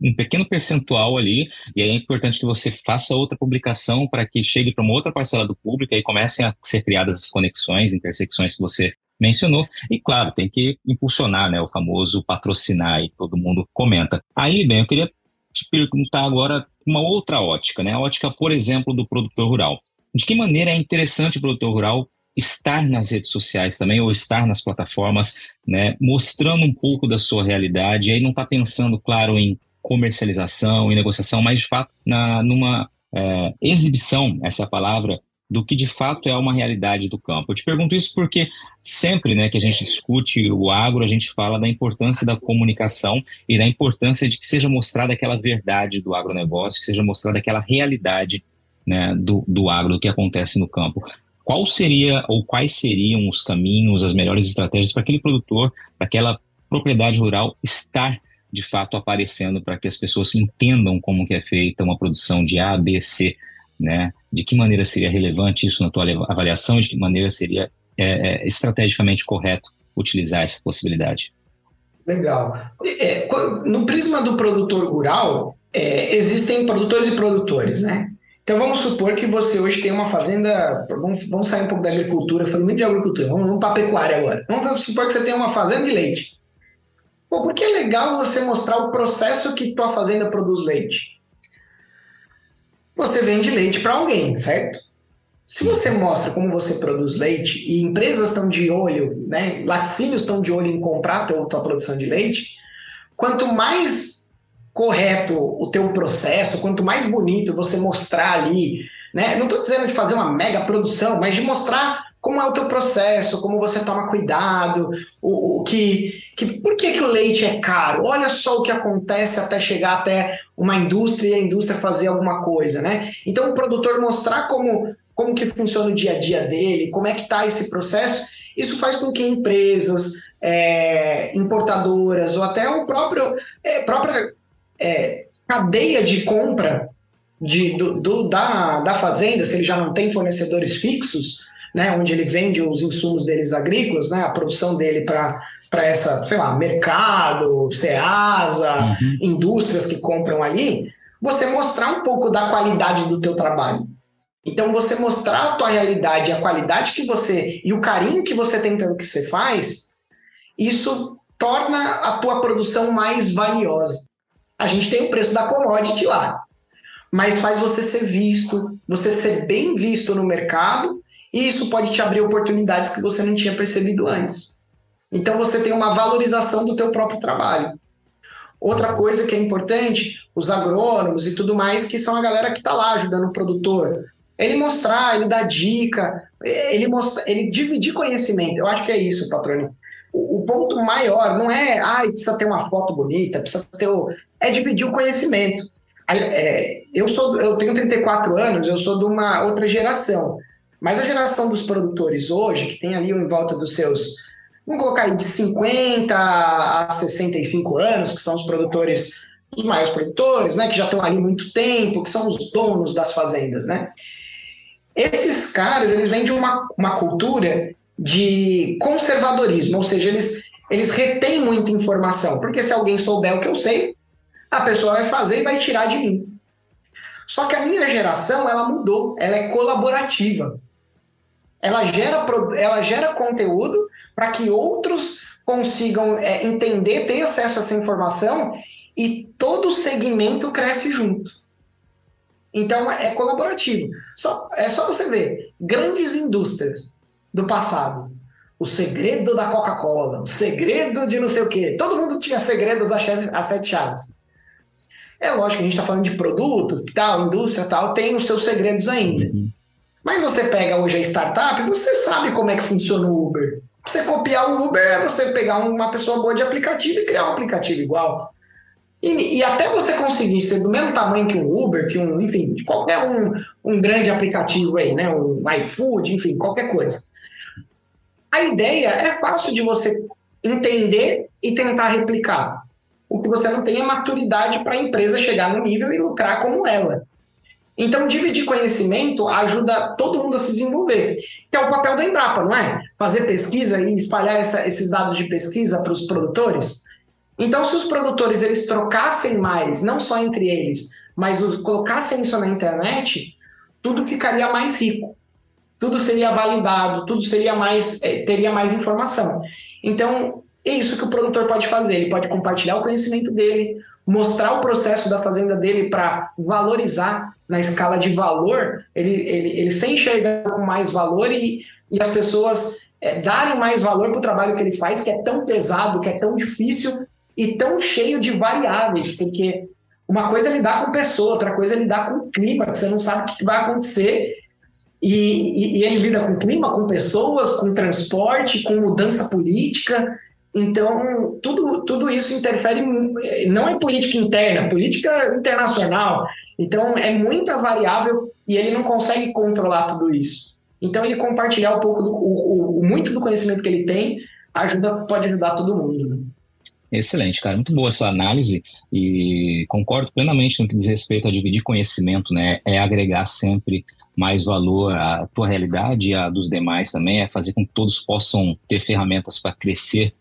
[SPEAKER 2] um pequeno percentual ali, e aí é importante que você faça outra publicação para que chegue para uma outra parcela do público e comecem a ser criadas as conexões, intersecções que você mencionou. E claro, tem que impulsionar, né, o famoso patrocinar, e todo mundo comenta. Aí, bem, eu queria te perguntar agora uma outra ótica, né? A ótica, por exemplo, do produtor rural. De que maneira é interessante o produtor rural estar nas redes sociais também, ou estar nas plataformas, né? Mostrando um pouco da sua realidade, e aí não está pensando, claro, em comercialização, em negociação, mas de fato na, numa é, exibição, essa é a palavra, do que de fato é uma realidade do campo. Eu te pergunto isso porque sempre né, que a gente discute o agro, a gente fala da importância da comunicação e da importância de que seja mostrada aquela verdade do agronegócio, que seja mostrada aquela realidade né, do, do agro, do que acontece no campo. Qual seria ou quais seriam os caminhos, as melhores estratégias para aquele produtor, para aquela propriedade rural estar de fato aparecendo para que as pessoas entendam como que é feita uma produção de A, B, C, né? De que maneira seria relevante isso na tua avaliação e de que maneira seria é, é, estrategicamente correto utilizar essa possibilidade?
[SPEAKER 3] Legal. É, no prisma do produtor rural, é, existem produtores e produtores, né? Então vamos supor que você hoje tem uma fazenda. Vamos, vamos sair um pouco da agricultura, falando muito de agricultura, vamos, vamos para a pecuária agora. Vamos supor que você tem uma fazenda de leite. Pô, por que é legal você mostrar o processo que tua fazenda produz leite? Você vende leite para alguém, certo? Se você mostra como você produz leite e empresas estão de olho, né, laticínios estão de olho em comprar a tua produção de leite, quanto mais correto o teu processo, quanto mais bonito você mostrar ali, né, não estou dizendo de fazer uma mega produção, mas de mostrar como é o teu processo, como você toma cuidado, o, o que, que por que, que o leite é caro? Olha só o que acontece até chegar até uma indústria e a indústria fazer alguma coisa, né? Então o produtor mostrar como como que funciona o dia a dia dele, como é que está esse processo, isso faz com que empresas, é, importadoras ou até o próprio é, própria é, cadeia de compra de, do, do, da, da fazenda, se ele já não tem fornecedores fixos, né, onde ele vende os insumos deles agrícolas, né, a produção dele para para essa, sei lá, mercado, Ceasa, uhum. indústrias que compram ali, você mostrar um pouco da qualidade do teu trabalho. Então, você mostrar a tua realidade, a qualidade que você e o carinho que você tem pelo que você faz, isso torna a tua produção mais valiosa. A gente tem o preço da commodity lá, mas faz você ser visto, você ser bem visto no mercado, e isso pode te abrir oportunidades que você não tinha percebido antes. Então você tem uma valorização do teu próprio trabalho. Outra coisa que é importante, os agrônomos e tudo mais, que são a galera que está lá ajudando o produtor. Ele mostrar, ele dar dica, ele, mostrar, ele dividir conhecimento. Eu acho que é isso, patrônio. O, o, ponto maior não é, ah, precisa ter uma foto bonita, precisa ter o... É dividir o conhecimento. É, eu, sou, eu tenho 34 anos, eu sou de uma outra geração. Mas a geração dos produtores hoje, que tem ali em volta dos seus vamos colocar aí de 50 a 65 anos, que são os produtores, os maiores produtores, né, que já estão ali muito tempo, que são os donos das fazendas, né? Esses caras, eles vêm de uma, uma cultura de conservadorismo, ou seja, eles, eles retêm muita informação, porque se alguém souber o que eu sei, a pessoa vai fazer e vai tirar de mim. Só que a minha geração, ela mudou, ela é colaborativa. Ela gera, ela gera conteúdo para que outros consigam é, entender, ter acesso a essa informação e todo o segmento cresce junto. Então é colaborativo. Só, é só você ver grandes indústrias do passado. O segredo da Coca-Cola, o segredo de não sei o quê. Todo mundo tinha segredos a, sete chaves. É lógico que a gente está falando de produto, tal, indústria, tal, tem os seus segredos ainda. Uhum. Mas você pega hoje a startup, você sabe como é que funciona o Uber. Você copiar o Uber é você pegar uma pessoa boa de aplicativo e criar um aplicativo igual. E, e, até você conseguir ser do mesmo tamanho que um Uber, que um, enfim, qualquer um, um grande aplicativo aí, né? Um iFood, enfim, qualquer coisa. A ideia é fácil de você entender e tentar replicar. O que você não tem é maturidade para a empresa chegar no nível e lucrar como ela. Então, dividir conhecimento ajuda todo mundo a se desenvolver, que é o papel da Embrapa, não é? Fazer pesquisa e espalhar essa, esses dados de pesquisa para os produtores. Então, se os produtores eles trocassem mais, não só entre eles, mas os, colocassem isso na internet, tudo ficaria mais rico, tudo seria validado, tudo seria mais é, teria mais informação. Então, é isso que o produtor pode fazer. Ele pode compartilhar o conhecimento dele, mostrar o processo da fazenda dele para valorizar na escala de valor, ele, ele, ele se enxergar com mais valor e, e as pessoas é, darem mais valor para o trabalho que ele faz, que é tão pesado, que é tão difícil e tão cheio de variáveis, porque uma coisa é lidar com pessoa, outra coisa é lidar com clima, que você não sabe o que vai acontecer. E, e, e ele lida com clima, com pessoas, com transporte, com mudança política. Então, tudo, tudo isso interfere, não é política interna, política internacional. Então, é muita variável e ele não consegue controlar tudo isso. Então, ele compartilhar um pouco, do, o, o muito do conhecimento que ele tem, ajuda, pode ajudar todo mundo. Né?
[SPEAKER 2] Excelente, cara. Muito boa essa análise e concordo plenamente no que diz respeito a dividir conhecimento, né? É agregar sempre mais valor à tua realidade e à dos demais também, é fazer com que todos possam ter ferramentas para crescer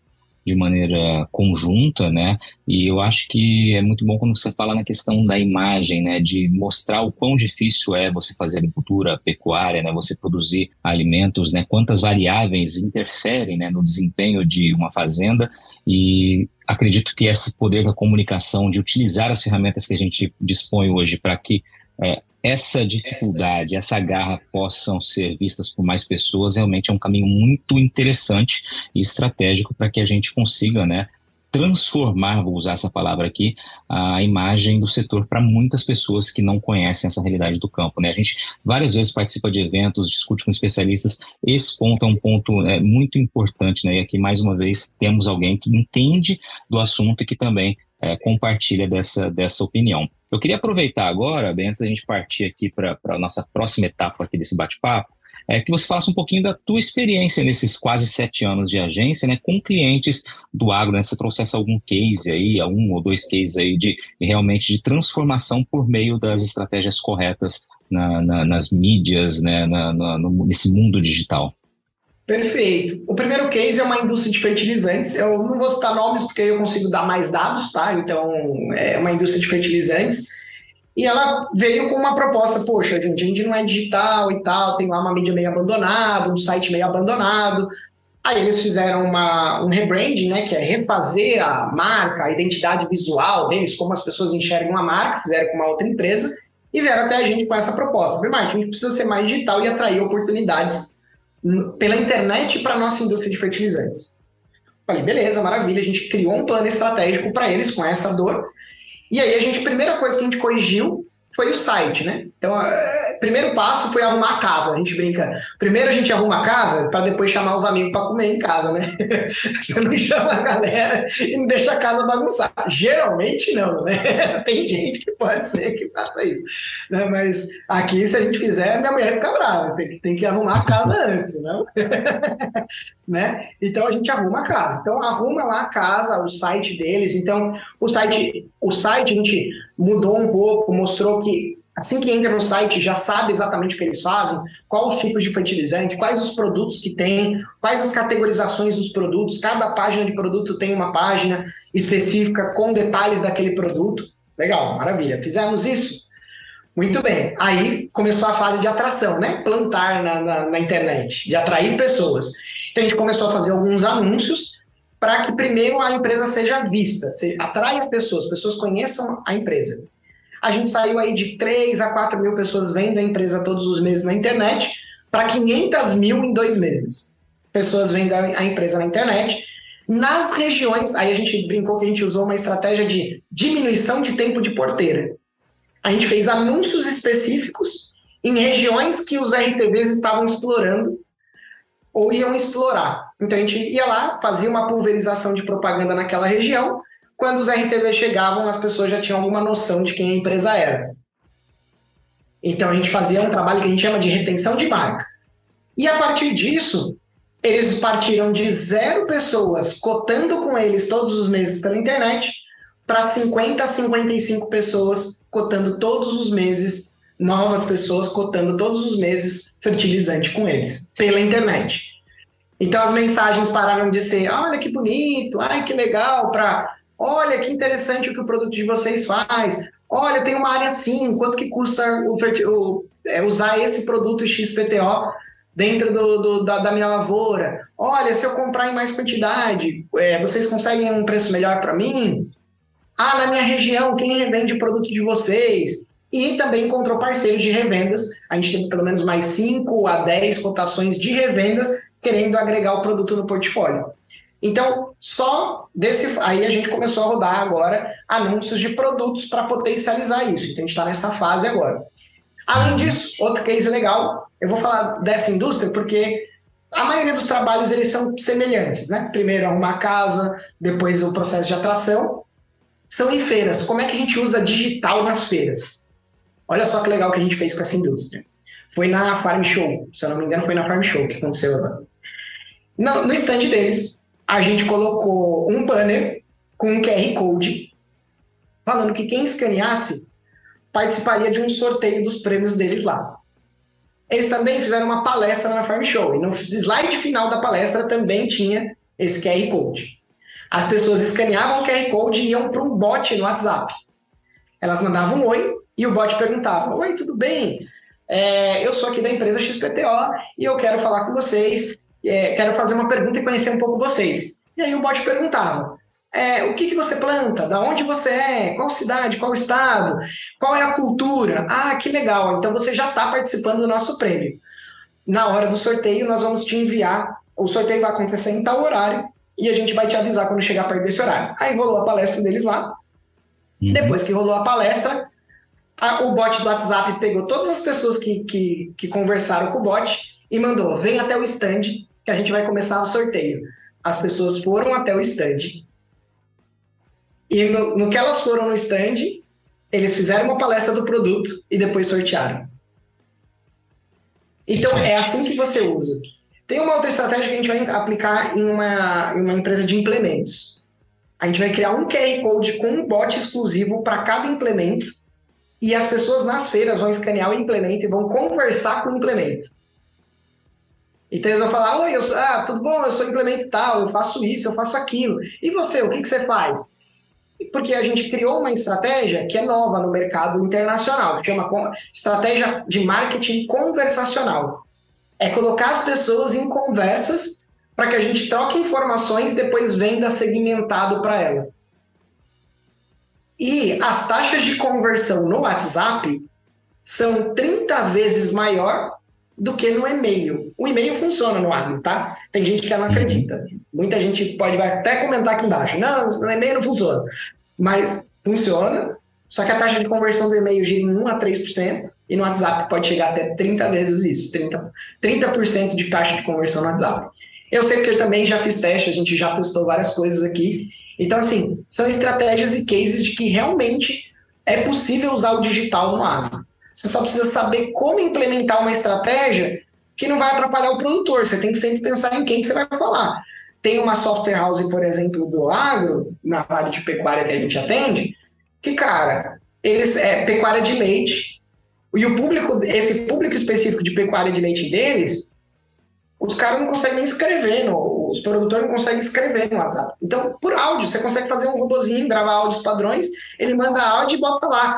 [SPEAKER 2] de maneira conjunta, né? E eu acho que é muito bom quando você fala na questão da imagem, né? De mostrar o quão difícil é você fazer agricultura pecuária, né? Você produzir alimentos, né? Quantas variáveis interferem, né? No desempenho de uma fazenda e acredito que esse poder da comunicação, de utilizar as ferramentas que a gente dispõe hoje para que é, essa dificuldade, essa garra possam ser vistas por mais pessoas, realmente é um caminho muito interessante e estratégico para que a gente consiga, né, transformar, vou usar essa palavra aqui, a imagem do setor para muitas pessoas que não conhecem essa realidade do campo. Né? A gente várias vezes participa de eventos, discute com especialistas. Esse ponto é um ponto é, muito importante, né? E aqui, mais uma vez, temos alguém que entende do assunto e que também é, compartilha dessa, dessa opinião. Eu queria aproveitar agora, bem antes da gente partir aqui para a nossa próxima etapa aqui desse bate-papo, é que você faça um pouquinho da tua experiência nesses quase sete anos de agência, né, com clientes do agro, né? Você trouxesse algum case aí, um ou dois cases aí de realmente de transformação por meio das estratégias corretas na, na, nas mídias, né, na, no, nesse mundo digital.
[SPEAKER 3] Perfeito. O primeiro case é uma indústria de fertilizantes. Eu não vou citar nomes porque eu consigo dar mais dados, tá? Então, é uma indústria de fertilizantes. E ela veio com uma proposta, poxa, gente, a gente não é digital e tal, tem lá uma mídia meio abandonada, um site meio abandonado. Aí eles fizeram uma, um rebranding, né, que é refazer a marca, a identidade visual deles, como as pessoas enxergam a marca, fizeram com uma outra empresa, e vieram até a gente com essa proposta. Martin, a gente precisa ser mais digital e atrair oportunidades pela internet para a nossa indústria de fertilizantes. Falei, beleza, maravilha, a gente criou um plano estratégico para eles com essa dor. E aí a gente, primeira coisa que a gente corrigiu foi o site, né? Então, o primeiro passo foi arrumar a casa. A gente brinca. Primeiro a gente arruma a casa para depois chamar os amigos para comer em casa, né? Você não chama a galera e não deixa a casa bagunçar. Geralmente não, né? Tem gente que pode ser que faça isso. Né? Mas aqui, se a gente fizer, minha mulher fica brava. Tem, tem que arrumar a casa antes, não? né? Então a gente arruma a casa. Então arruma lá a casa, o site deles. Então o site, o site a gente mudou um pouco, mostrou que assim que entra no site já sabe exatamente o que eles fazem, quais os tipos de fertilizante, quais os produtos que tem, quais as categorizações dos produtos, cada página de produto tem uma página específica com detalhes daquele produto. Legal, maravilha. Fizemos isso? Muito bem. Aí começou a fase de atração, né? Plantar na, na, na internet, de atrair pessoas. Então a gente começou a fazer alguns anúncios para que primeiro a empresa seja vista, se atraia pessoas, pessoas conheçam a empresa. A gente saiu aí de 3 a 4 mil pessoas vendo a empresa todos os meses na internet para 500 mil em dois meses. Pessoas vendo a empresa na internet. Nas regiões, aí a gente brincou que a gente usou uma estratégia de diminuição de tempo de porteira. A gente fez anúncios específicos em regiões que os RTVs estavam explorando ou iam explorar. Então a gente ia lá, fazia uma pulverização de propaganda naquela região. Quando os RTV chegavam, as pessoas já tinham alguma noção de quem a empresa era. Então a gente fazia um trabalho que a gente chama de retenção de marca. E a partir disso, eles partiram de zero pessoas cotando com eles todos os meses pela internet para 50 a 55 pessoas cotando todos os meses, novas pessoas cotando todos os meses fertilizante com eles pela internet. Então as mensagens pararam de ser, olha que bonito, ai que legal, para olha que interessante o que o produto de vocês faz, olha tem uma área assim, quanto que custa o, o, é, usar esse produto XPTO dentro do, do da, da, minha lavoura, olha se eu comprar em mais quantidade, é, vocês conseguem um preço melhor para mim? Ah, na minha região, quem revende o produto de vocês? E também encontrou parceiros de revendas. A gente tem pelo menos mais 5 a 10 cotações de revendas querendo agregar o produto no portfólio. Então, só desse. Aí a gente começou a rodar agora anúncios de produtos para potencializar isso. Então, a gente está nessa fase agora. Além disso, outro case legal, eu vou falar dessa indústria porque a maioria dos trabalhos eles são semelhantes, né? Primeiro arrumar a casa, depois o processo de atração. São em feiras. Como é que a gente usa digital nas feiras? Olha só que legal que a gente fez com essa indústria. Foi na Farm Show, se eu não me engano, foi na Farm Show que aconteceu agora. No, no stand deles, a gente colocou um banner com um QR Code falando que quem escaneasse participaria de um sorteio dos prêmios deles lá. Eles também fizeram uma palestra na Farm Show, e no slide final da palestra também tinha esse QR Code. As pessoas escaneavam o QR Code e iam para um bot no WhatsApp. Elas mandavam um oi e o bot perguntava: Oi, tudo bem? É, eu sou aqui da empresa XPTO e eu quero falar com vocês é, quero fazer uma pergunta e conhecer um pouco vocês. E aí o bot perguntava, é, o que, que você planta? Da onde você é? Qual cidade? Qual estado? Qual é a cultura? Ah, que legal! Então você já está participando do nosso prêmio. Na hora do sorteio, nós vamos te enviar. O sorteio vai acontecer em tal horário e a gente vai te avisar quando chegar perto desse horário. Aí rolou a palestra deles lá. Uhum. Depois que rolou a palestra, a, o bot do WhatsApp pegou todas as pessoas que, que, que conversaram com o bot e mandou: vem até o stand que a gente vai começar o sorteio. As pessoas foram até o stand e no, no que elas foram no stand, Eles fizeram uma palestra do produto e depois sortearam. Então, é assim que você usa. Tem uma outra estratégia que a gente vai aplicar em uma, em uma empresa de implementos. A gente vai criar um QR Code com um bot exclusivo para cada implemento e as pessoas nas feiras vão escanear o implemento e vão conversar com o implemento. Então eles vão falar, oi, eu sou, ah, tudo bom, eu sou implemento tal, eu faço isso, eu faço aquilo. E você, o que, que você faz? Porque a gente criou uma estratégia que é nova no mercado internacional, que chama estratégia de marketing conversacional. É colocar as pessoas em conversas para que a gente troque informações depois venda segmentado para ela. E as taxas de conversão no WhatsApp são 30 vezes maior do que no e-mail. O e-mail funciona no Admin, tá? Tem gente que não uhum. acredita. Muita gente pode até comentar aqui embaixo. Não, no e-mail não funciona. Mas funciona, só que a taxa de conversão do e-mail gira em 1 a 3%, e no WhatsApp pode chegar até 30 vezes isso, 30%, 30 de taxa de conversão no WhatsApp. Eu sei que eu também já fiz teste, a gente já testou várias coisas aqui. Então, assim, são estratégias e cases de que realmente é possível usar o digital no agro. Você só precisa saber como implementar uma estratégia que não vai atrapalhar o produtor. Você tem que sempre pensar em quem você vai falar. Tem uma software house, por exemplo, do agro, na área de pecuária que a gente atende, que, cara, eles é pecuária de leite. E o público, esse público específico de pecuária de leite deles, os caras não conseguem nem escrever, no, os produtores não conseguem escrever no WhatsApp. Então, por áudio, você consegue fazer um robozinho, gravar áudios padrões, ele manda áudio e bota lá.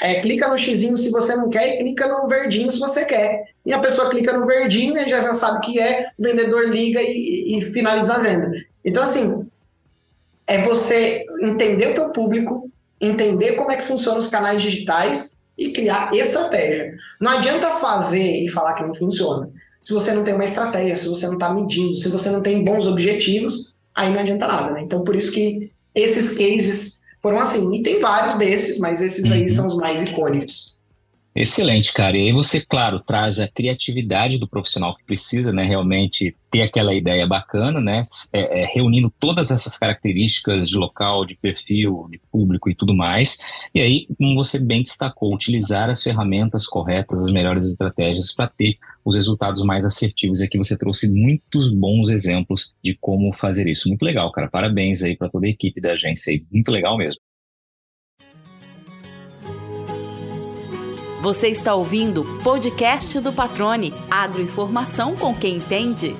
[SPEAKER 3] É, clica no xizinho se você não quer e clica no verdinho se você quer. E a pessoa clica no verdinho e já sabe que é, o vendedor liga e, e finaliza a venda. Então, assim, é você entender o teu público, entender como é que funcionam os canais digitais e criar estratégia. Não adianta fazer e falar que não funciona. Se você não tem uma estratégia, se você não está medindo, se você não tem bons objetivos, aí não adianta nada, né? Então, por isso que esses cases foram assim. E tem vários desses, mas esses aí uhum. são os mais icônicos.
[SPEAKER 2] Excelente, cara. E aí você, claro, traz a criatividade do profissional que precisa, né, realmente ter aquela ideia bacana, né, é, é, reunindo todas essas características de local, de perfil, de público e tudo mais. E aí, como você bem destacou, utilizar as ferramentas corretas, as melhores estratégias para ter os resultados mais assertivos. E aqui você trouxe muitos bons exemplos de como fazer isso. Muito legal, cara. Parabéns aí para toda a equipe da agência aí. Muito legal mesmo.
[SPEAKER 4] Você está ouvindo o podcast do Patrone, agroinformação com quem entende.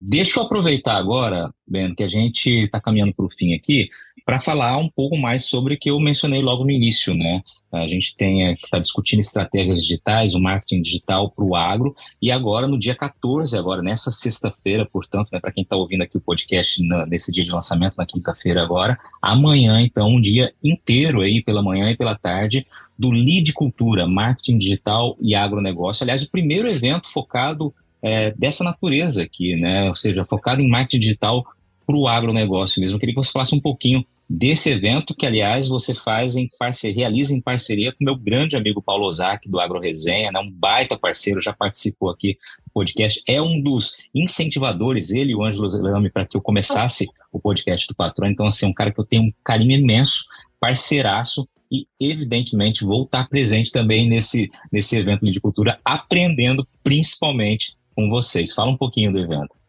[SPEAKER 2] Deixa eu aproveitar agora, Ben, que a gente está caminhando para o fim aqui, para falar um pouco mais sobre o que eu mencionei logo no início, né? A gente está discutindo estratégias digitais, o marketing digital para o agro, e agora no dia 14, agora nessa sexta-feira, portanto, né, para quem está ouvindo aqui o podcast na, nesse dia de lançamento, na quinta-feira agora, amanhã, então, um dia inteiro aí, pela manhã e pela tarde, do Lead Cultura, Marketing Digital e Agronegócio. Aliás, o primeiro evento focado é, dessa natureza aqui, né? Ou seja, focado em marketing digital para o agronegócio mesmo. Eu queria que você falasse um pouquinho desse evento, que aliás você faz em parceria, realiza em parceria com meu grande amigo Paulo Ozaki, do Agro Resenha, né, um baita parceiro, já participou aqui do podcast, é um dos incentivadores, ele e o Ângelo Zelame, para que eu começasse o podcast do Patrão, então assim, um cara que eu tenho um carinho imenso, parceiraço, e evidentemente vou estar presente também nesse, nesse evento de cultura, aprendendo principalmente com vocês. Fala um pouquinho do evento.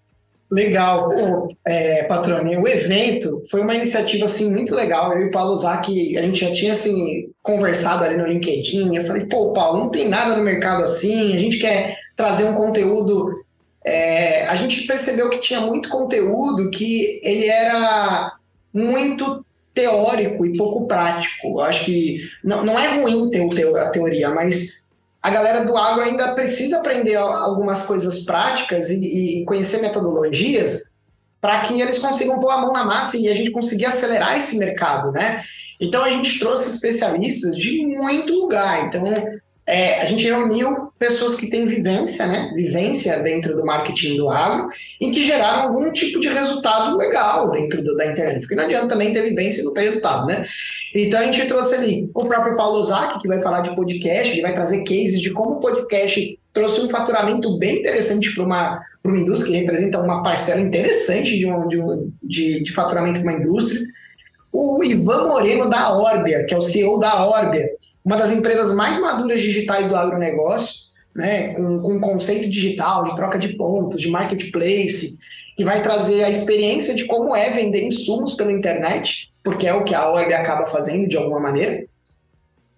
[SPEAKER 3] Legal, é, Patrone. O evento foi uma iniciativa assim muito legal. Eu e o Paulo Zac, a gente já tinha assim conversado ali no LinkedIn. Eu falei, pô, Paulo, não tem nada no mercado assim. A gente quer trazer um conteúdo. É, a gente percebeu que tinha muito conteúdo que ele era muito teórico e pouco prático. Eu acho que não, não é ruim ter a teoria, mas a galera do agro ainda precisa aprender algumas coisas práticas e, e conhecer metodologias para que eles consigam pôr a mão na massa e a gente conseguir acelerar esse mercado, né? Então a gente trouxe especialistas de muito lugar. Então é, a gente reuniu pessoas que têm vivência, né? Vivência dentro do marketing do agro e que geraram algum tipo de resultado legal dentro do, da internet. Porque não adianta também ter vivência e não ter resultado, né? Então a gente trouxe ali o próprio Paulo Ozaki, que vai falar de podcast, ele vai trazer cases de como o podcast trouxe um faturamento bem interessante para uma, uma indústria, que representa uma parcela interessante de, um, de, de, de faturamento para uma indústria. O Ivan Moreno da Orbia, que é o CEO da Orbia, uma das empresas mais maduras digitais do agronegócio, né, com, com conceito digital, de troca de pontos, de marketplace, que vai trazer a experiência de como é vender insumos pela internet, porque é o que a Orbia acaba fazendo de alguma maneira.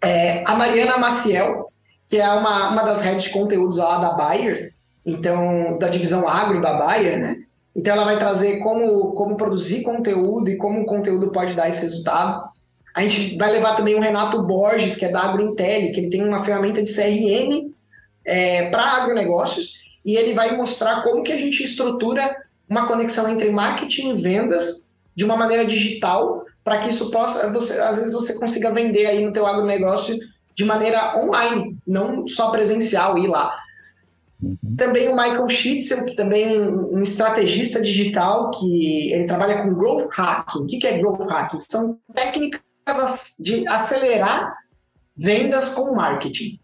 [SPEAKER 3] É, a Mariana Maciel, que é uma, uma das redes de conteúdos lá da Bayer, então, da divisão agro da Bayer, né? Então, ela vai trazer como, como produzir conteúdo e como o conteúdo pode dar esse resultado. A gente vai levar também o Renato Borges, que é da AgroIntel, que ele tem uma ferramenta de CRM é, para agronegócios, e ele vai mostrar como que a gente estrutura uma conexão entre marketing e vendas de uma maneira digital, para que isso possa, você, às vezes você consiga vender aí no teu agronegócio de maneira online, não só presencial, ir lá. Uhum. Também o Michael Schitzel, que também é um estrategista digital, que ele trabalha com growth hacking. O que é growth hacking? São técnicas de acelerar vendas com marketing.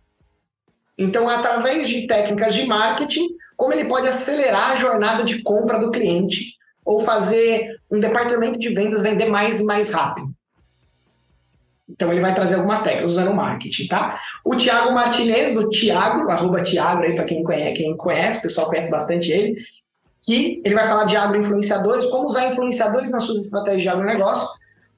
[SPEAKER 3] Então, através de técnicas de marketing, como ele pode acelerar a jornada de compra do cliente ou fazer um departamento de vendas vender mais e mais rápido. Então ele vai trazer algumas técnicas usando o marketing, tá? O Tiago Martinez, do Tiago, arroba Tiago aí para quem conhece, quem conhece, o pessoal conhece bastante ele, que ele vai falar de agroinfluenciadores, como usar influenciadores nas suas estratégias de agronegócio.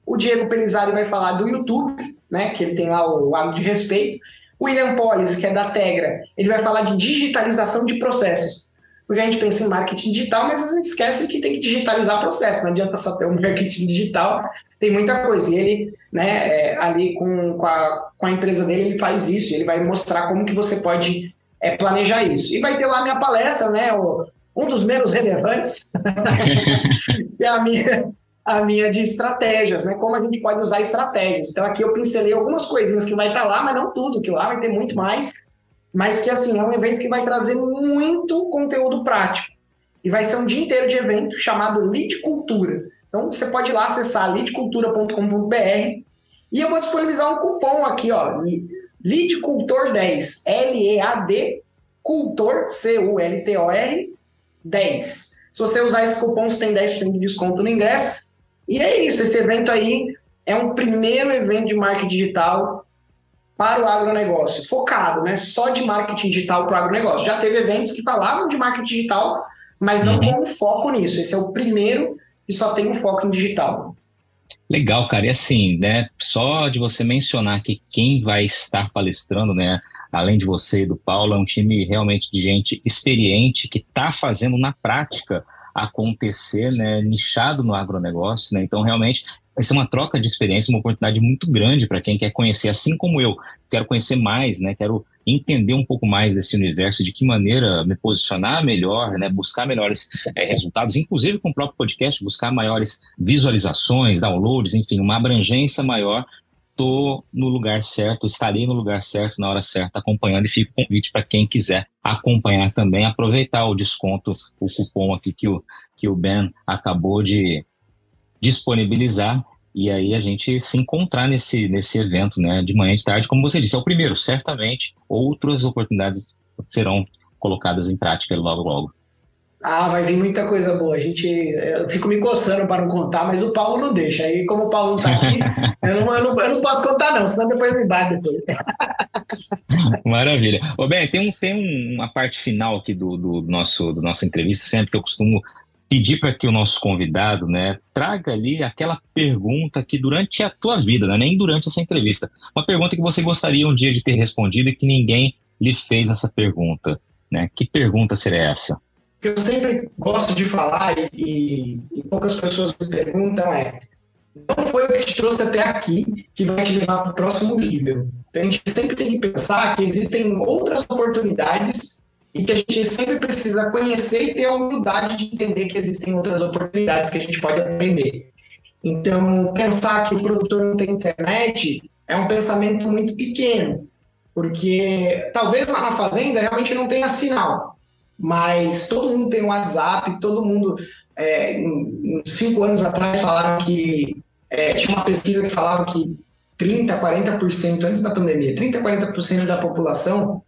[SPEAKER 3] O Diego Pelizari vai falar do YouTube, né? Que ele tem lá o Agro de Respeito. O William Polis, que é da Tegra, ele vai falar de digitalização de processos. Porque a gente pensa em marketing digital, mas a gente esquece que tem que digitalizar processo. Não adianta só ter um marketing digital, tem muita coisa. E ele, né, é, ali com, com, a, com a empresa dele, ele faz isso. Ele vai mostrar como que você pode é, planejar isso. E vai ter lá a minha palestra, né, o, um dos menos relevantes, que é a minha, a minha de estratégias, né? Como a gente pode usar estratégias. Então aqui eu pincelei algumas coisinhas que vai estar lá, mas não tudo, que lá vai ter muito mais mas que assim é um evento que vai trazer muito conteúdo prático. E vai ser um dia inteiro de evento chamado Lead Cultura. Então você pode ir lá acessar leadcultura.com.br e eu vou disponibilizar um cupom aqui, ó, Lead Cultor 10, L E A D Cultor C U L T O R 10. Se você usar esse cupom, você tem 10% de desconto no ingresso. E é isso, esse evento aí é um primeiro evento de marketing digital para o agronegócio, focado, né, só de marketing digital para o agronegócio. Já teve eventos que falavam de marketing digital, mas não uhum. com foco nisso. Esse é o primeiro que só tem um foco em digital.
[SPEAKER 2] Legal, cara. E assim, né, só de você mencionar que quem vai estar palestrando, né, além de você e do Paulo, é um time realmente de gente experiente que está fazendo na prática acontecer, né, nichado no agronegócio, né? Então, realmente, vai ser uma troca de experiência, uma oportunidade muito grande para quem quer conhecer, assim como eu, quero conhecer mais, né? Quero entender um pouco mais desse universo, de que maneira me posicionar melhor, né? Buscar melhores é, resultados, inclusive com o próprio podcast, buscar maiores visualizações, downloads, enfim, uma abrangência maior. Estou no lugar certo, estarei no lugar certo na hora certa, acompanhando e fico convite para quem quiser acompanhar também, aproveitar o desconto, o cupom aqui que o, que o Ben acabou de disponibilizar e aí a gente se encontrar nesse, nesse evento, né, de manhã e de tarde, como você disse, é o primeiro, certamente outras oportunidades serão colocadas em prática logo logo.
[SPEAKER 3] Ah, vai vir muita coisa boa. A gente, eu fico me coçando para não contar, mas o Paulo não deixa. Aí, como o Paulo não está aqui, eu, não, eu, não, eu não posso contar, não, senão depois me bate depois.
[SPEAKER 2] Maravilha. Ô, Ben, tem, um, tem uma parte final aqui do, do, nosso, do nosso entrevista, sempre que eu costumo pedir para que o nosso convidado, né, traga ali aquela pergunta que durante a tua vida, né, nem durante essa entrevista, uma pergunta que você gostaria um dia de ter respondido e que ninguém lhe fez essa pergunta, né? Que pergunta seria essa?
[SPEAKER 3] Que eu sempre gosto de falar e, e poucas pessoas me perguntam é não foi o que te trouxe até aqui que vai te levar para o próximo nível. Então, a gente sempre tem que pensar que existem outras oportunidades e que a gente sempre precisa conhecer e ter a humildade de entender que existem outras oportunidades que a gente pode aprender. Então, pensar que o produtor não tem internet é um pensamento muito pequeno, porque talvez lá na fazenda realmente não tenha sinal, mas todo mundo tem WhatsApp, todo mundo, é, cinco anos atrás, falaram que é, tinha uma pesquisa que falava que 30, 40% antes da pandemia, 30, 40% da população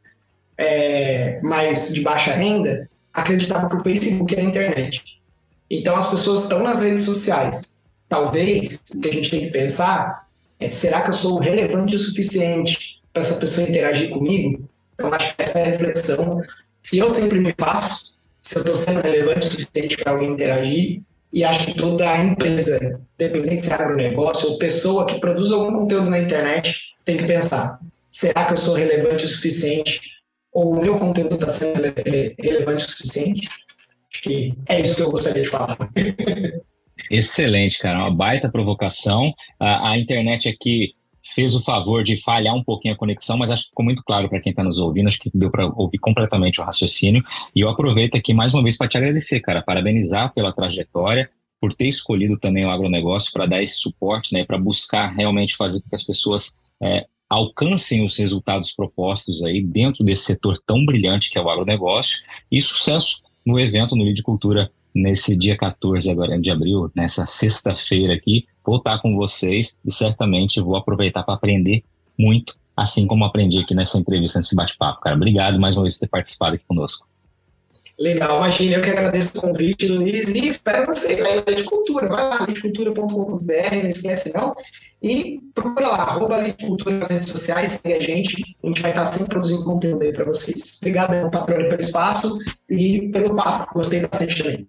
[SPEAKER 3] é, mais de baixa renda acreditava que o Facebook era a internet. Então as pessoas estão nas redes sociais. Talvez o que a gente tem que pensar é: será que eu sou relevante o suficiente para essa pessoa interagir comigo? Então acho que essa é a reflexão que eu sempre me faço. Se eu estou sendo relevante o suficiente para alguém interagir, e acho que toda empresa, independente se é agronegócio ou pessoa que produz algum conteúdo na internet, tem que pensar: será que eu sou relevante o suficiente? Ou o meu conteúdo está sendo relevante o suficiente? Acho que é isso que eu gostaria de falar.
[SPEAKER 2] Excelente, cara. Uma baita provocação. A, a, internet aqui fez o favor de falhar um pouquinho a conexão, mas acho que ficou muito claro para quem está nos ouvindo. Acho que deu para ouvir completamente o raciocínio. E eu aproveito aqui mais uma vez para te agradecer, cara. Parabenizar pela trajetória, por ter escolhido também o agronegócio para dar esse suporte, né, para buscar realmente fazer com que as pessoas é, alcancem os resultados propostos aí dentro desse setor tão brilhante que é o agronegócio e sucesso no evento no Lead Cultura nesse dia 14 agora de abril, nessa sexta-feira aqui, vou estar com vocês e certamente vou aproveitar para aprender muito, assim como aprendi aqui nessa entrevista, nesse bate-papo, cara. Obrigado mais uma vez por ter participado aqui conosco.
[SPEAKER 3] Legal, imagina, eu que agradeço o convite, Luiz, e espero vocês aí na Cultura. Vai lá, não esquece não. E procura lá, arroba Lei de Cultura nas redes sociais, segue a gente, a gente vai estar sempre produzindo conteúdo aí para vocês. Obrigado, Patrônio, pelo espaço e pelo papo, gostei bastante também.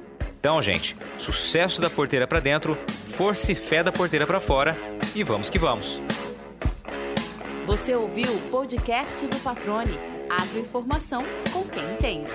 [SPEAKER 1] Então, gente, sucesso da porteira para dentro, força e fé da porteira para fora e vamos que vamos.
[SPEAKER 4] Você ouviu o podcast do Patrone. Agroinformação com quem entende.